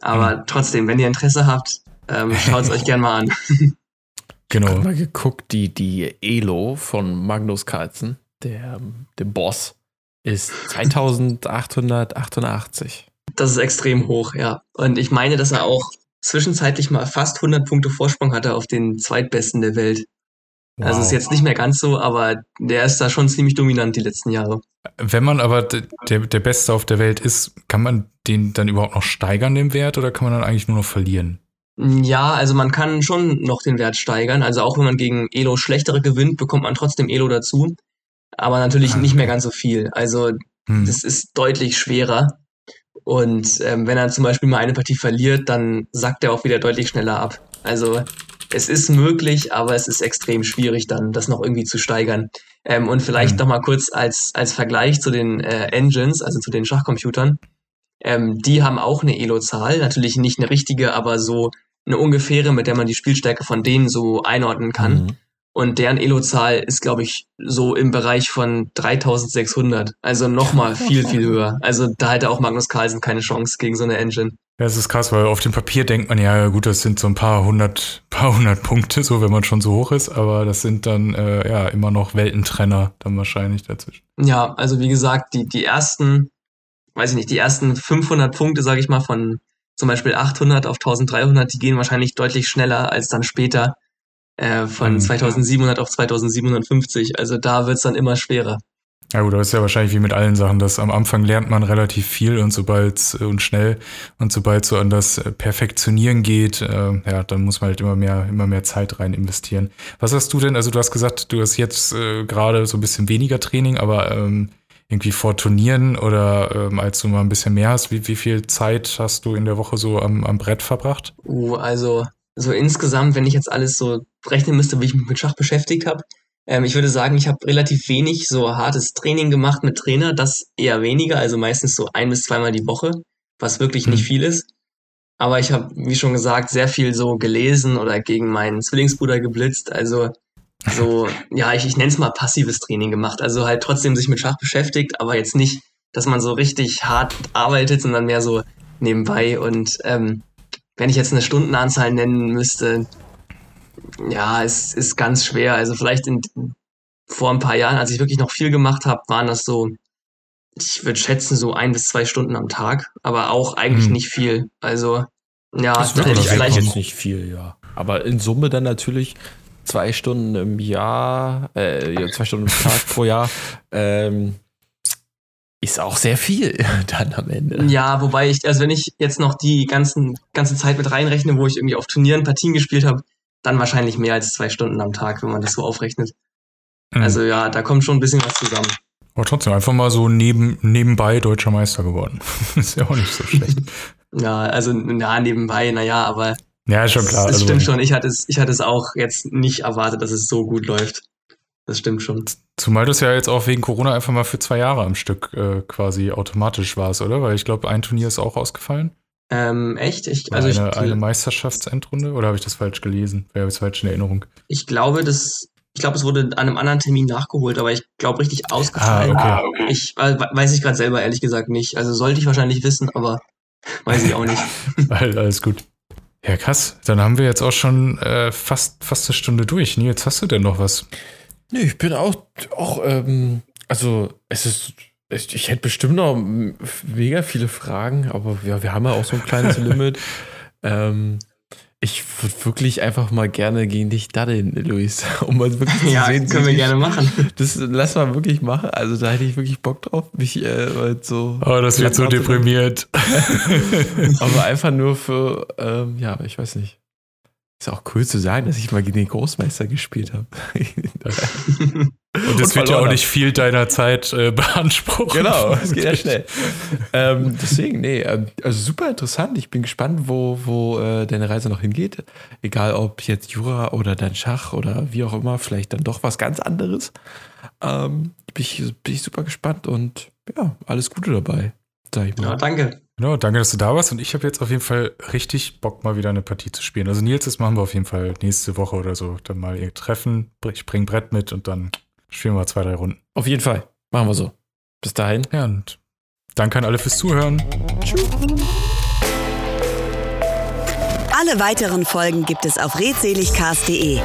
Aber mhm. trotzdem, wenn ihr Interesse habt, ähm, schaut es euch gerne mal an. Genau. Ich habe mal geguckt, die, die Elo von Magnus Carlsen, der, der Boss, ist 2888. Das ist extrem hoch, ja. Und ich meine, dass er auch zwischenzeitlich mal fast 100 Punkte Vorsprung hatte auf den zweitbesten der Welt. Wow. Also ist jetzt nicht mehr ganz so, aber der ist da schon ziemlich dominant die letzten Jahre. Wenn man aber der, der Beste auf der Welt ist, kann man den dann überhaupt noch steigern, den Wert, oder kann man dann eigentlich nur noch verlieren? Ja, also man kann schon noch den Wert steigern. Also auch wenn man gegen Elo schlechtere gewinnt, bekommt man trotzdem Elo dazu. Aber natürlich nicht mehr ganz so viel. Also hm. das ist deutlich schwerer. Und ähm, wenn er zum Beispiel mal eine Partie verliert, dann sackt er auch wieder deutlich schneller ab. Also es ist möglich, aber es ist extrem schwierig, dann das noch irgendwie zu steigern. Ähm, und vielleicht mhm. noch mal kurz als, als Vergleich zu den äh, Engines, also zu den Schachcomputern. Ähm, die haben auch eine Elo-Zahl, natürlich nicht eine richtige, aber so eine ungefähre, mit der man die Spielstärke von denen so einordnen kann. Mhm. Und deren Elo-Zahl ist, glaube ich, so im Bereich von 3600. Also nochmal viel, viel höher. Also da hätte auch Magnus Carlsen keine Chance gegen so eine Engine. Ja, es ist krass, weil auf dem Papier denkt man ja, gut, das sind so ein paar hundert, paar hundert Punkte, so wenn man schon so hoch ist, aber das sind dann äh, ja immer noch Weltentrenner dann wahrscheinlich dazwischen. Ja, also wie gesagt, die, die ersten weiß ich nicht, die ersten 500 Punkte, sage ich mal, von zum Beispiel 800 auf 1300, die gehen wahrscheinlich deutlich schneller als dann später äh, von mhm. 2700 auf 2750. Also da wird's dann immer schwerer. Ja gut, das ist ja wahrscheinlich wie mit allen Sachen, dass am Anfang lernt man relativ viel und sobald äh, und schnell und sobald so an das äh, Perfektionieren geht, äh, ja, dann muss man halt immer mehr, immer mehr Zeit rein investieren. Was hast du denn, also du hast gesagt, du hast jetzt äh, gerade so ein bisschen weniger Training, aber ähm, irgendwie vor Turnieren oder ähm, als du mal ein bisschen mehr hast, wie, wie viel Zeit hast du in der Woche so am, am Brett verbracht? Uh, also so insgesamt, wenn ich jetzt alles so rechnen müsste, wie ich mich mit Schach beschäftigt habe, ähm, ich würde sagen, ich habe relativ wenig so hartes Training gemacht mit Trainer, das eher weniger, also meistens so ein bis zweimal die Woche, was wirklich nicht viel ist. Aber ich habe, wie schon gesagt, sehr viel so gelesen oder gegen meinen Zwillingsbruder geblitzt. Also so, ja, ich, ich nenne es mal passives Training gemacht. Also halt trotzdem sich mit Schach beschäftigt, aber jetzt nicht, dass man so richtig hart arbeitet, sondern mehr so nebenbei. Und ähm, wenn ich jetzt eine Stundenanzahl nennen müsste, ja, es ist ganz schwer. Also vielleicht in, vor ein paar Jahren, als ich wirklich noch viel gemacht habe, waren das so ich würde schätzen, so ein bis zwei Stunden am Tag, aber auch eigentlich Hm. nicht viel. Also, ja, Das da wird hätte ich vielleicht. jetzt nicht viel, ja. Aber in Summe dann natürlich zwei Stunden im Jahr, äh, ja, zwei Stunden im Tag pro Jahr, ähm, ist auch sehr viel dann am Ende. Ja, wobei ich, also wenn ich jetzt noch die ganzen, ganze Zeit mit reinrechne, wo ich irgendwie auf Turnieren Partien gespielt habe, dann wahrscheinlich mehr als zwei Stunden am Tag, wenn man das so aufrechnet. Mhm. Also ja, da kommt schon ein bisschen was zusammen. Aber trotzdem einfach mal so neben, nebenbei deutscher Meister geworden. ist ja auch nicht so schlecht. Ja, also ja, nebenbei, naja, aber Ja, ist schon klar. es also, stimmt schon. Ich hatte es, ich hatte es auch jetzt nicht erwartet, dass es so gut läuft. Das stimmt schon. Zumal das ja jetzt auch wegen Corona einfach mal für zwei Jahre am Stück äh, quasi automatisch war, oder? Weil ich glaube, ein Turnier ist auch ausgefallen. Ähm, echt? Ich, Also eine, ich, eine Meisterschaftsendrunde oder habe ich das falsch gelesen? Wäre jetzt falsch in Erinnerung. ich glaube, das, ich glaube, es wurde an einem anderen Termin nachgeholt, aber ich glaube richtig ausgefallen. Ah, okay. Ich äh, weiß ich gerade selber ehrlich gesagt nicht. Also sollte ich wahrscheinlich wissen, aber weiß ich auch nicht. All- Alles gut. Ja, krass. Dann haben wir jetzt auch schon äh, fast, fast eine Stunde durch. Nils, hast du denn noch was? Nee, ich bin auch, auch ähm, also es ist, ich, ich hätte bestimmt noch mega viele Fragen, aber ja, wir haben ja auch so ein kleines Limit. Ähm, ich würde wirklich einfach mal gerne gegen dich daddeln, Luis, um mal wirklich zu ja, sehen. können wir ich- gerne machen. Das lass mal wirklich machen. Also da hätte ich wirklich Bock drauf, mich äh, mal so. Oh, das wird so deprimiert. Aber einfach nur für, ähm, ja, ich weiß nicht. Ist auch cool zu sagen, dass ich mal gegen den Großmeister gespielt habe. Und das Und wird ja auch nicht viel deiner Zeit äh, beanspruchen. Genau, es geht ja schnell. ähm, deswegen, nee, ähm, also super interessant. Ich bin gespannt, wo, wo äh, deine Reise noch hingeht. Egal ob jetzt Jura oder dann Schach oder wie auch immer, vielleicht dann doch was ganz anderes. Ähm, bin, ich, bin ich super gespannt und ja, alles Gute dabei, sag ich Ja, mal. danke. Genau, danke, dass du da warst. Und ich habe jetzt auf jeden Fall richtig Bock, mal wieder eine Partie zu spielen. Also Nils, das machen wir auf jeden Fall nächste Woche oder so. Dann mal ihr Treffen, ich bring Brett mit und dann spielen wir zwei, drei Runden. Auf jeden Fall, machen wir so. Bis dahin. Ja, und danke an alle fürs Zuhören. Alle weiteren Folgen gibt es auf redseligcast.de.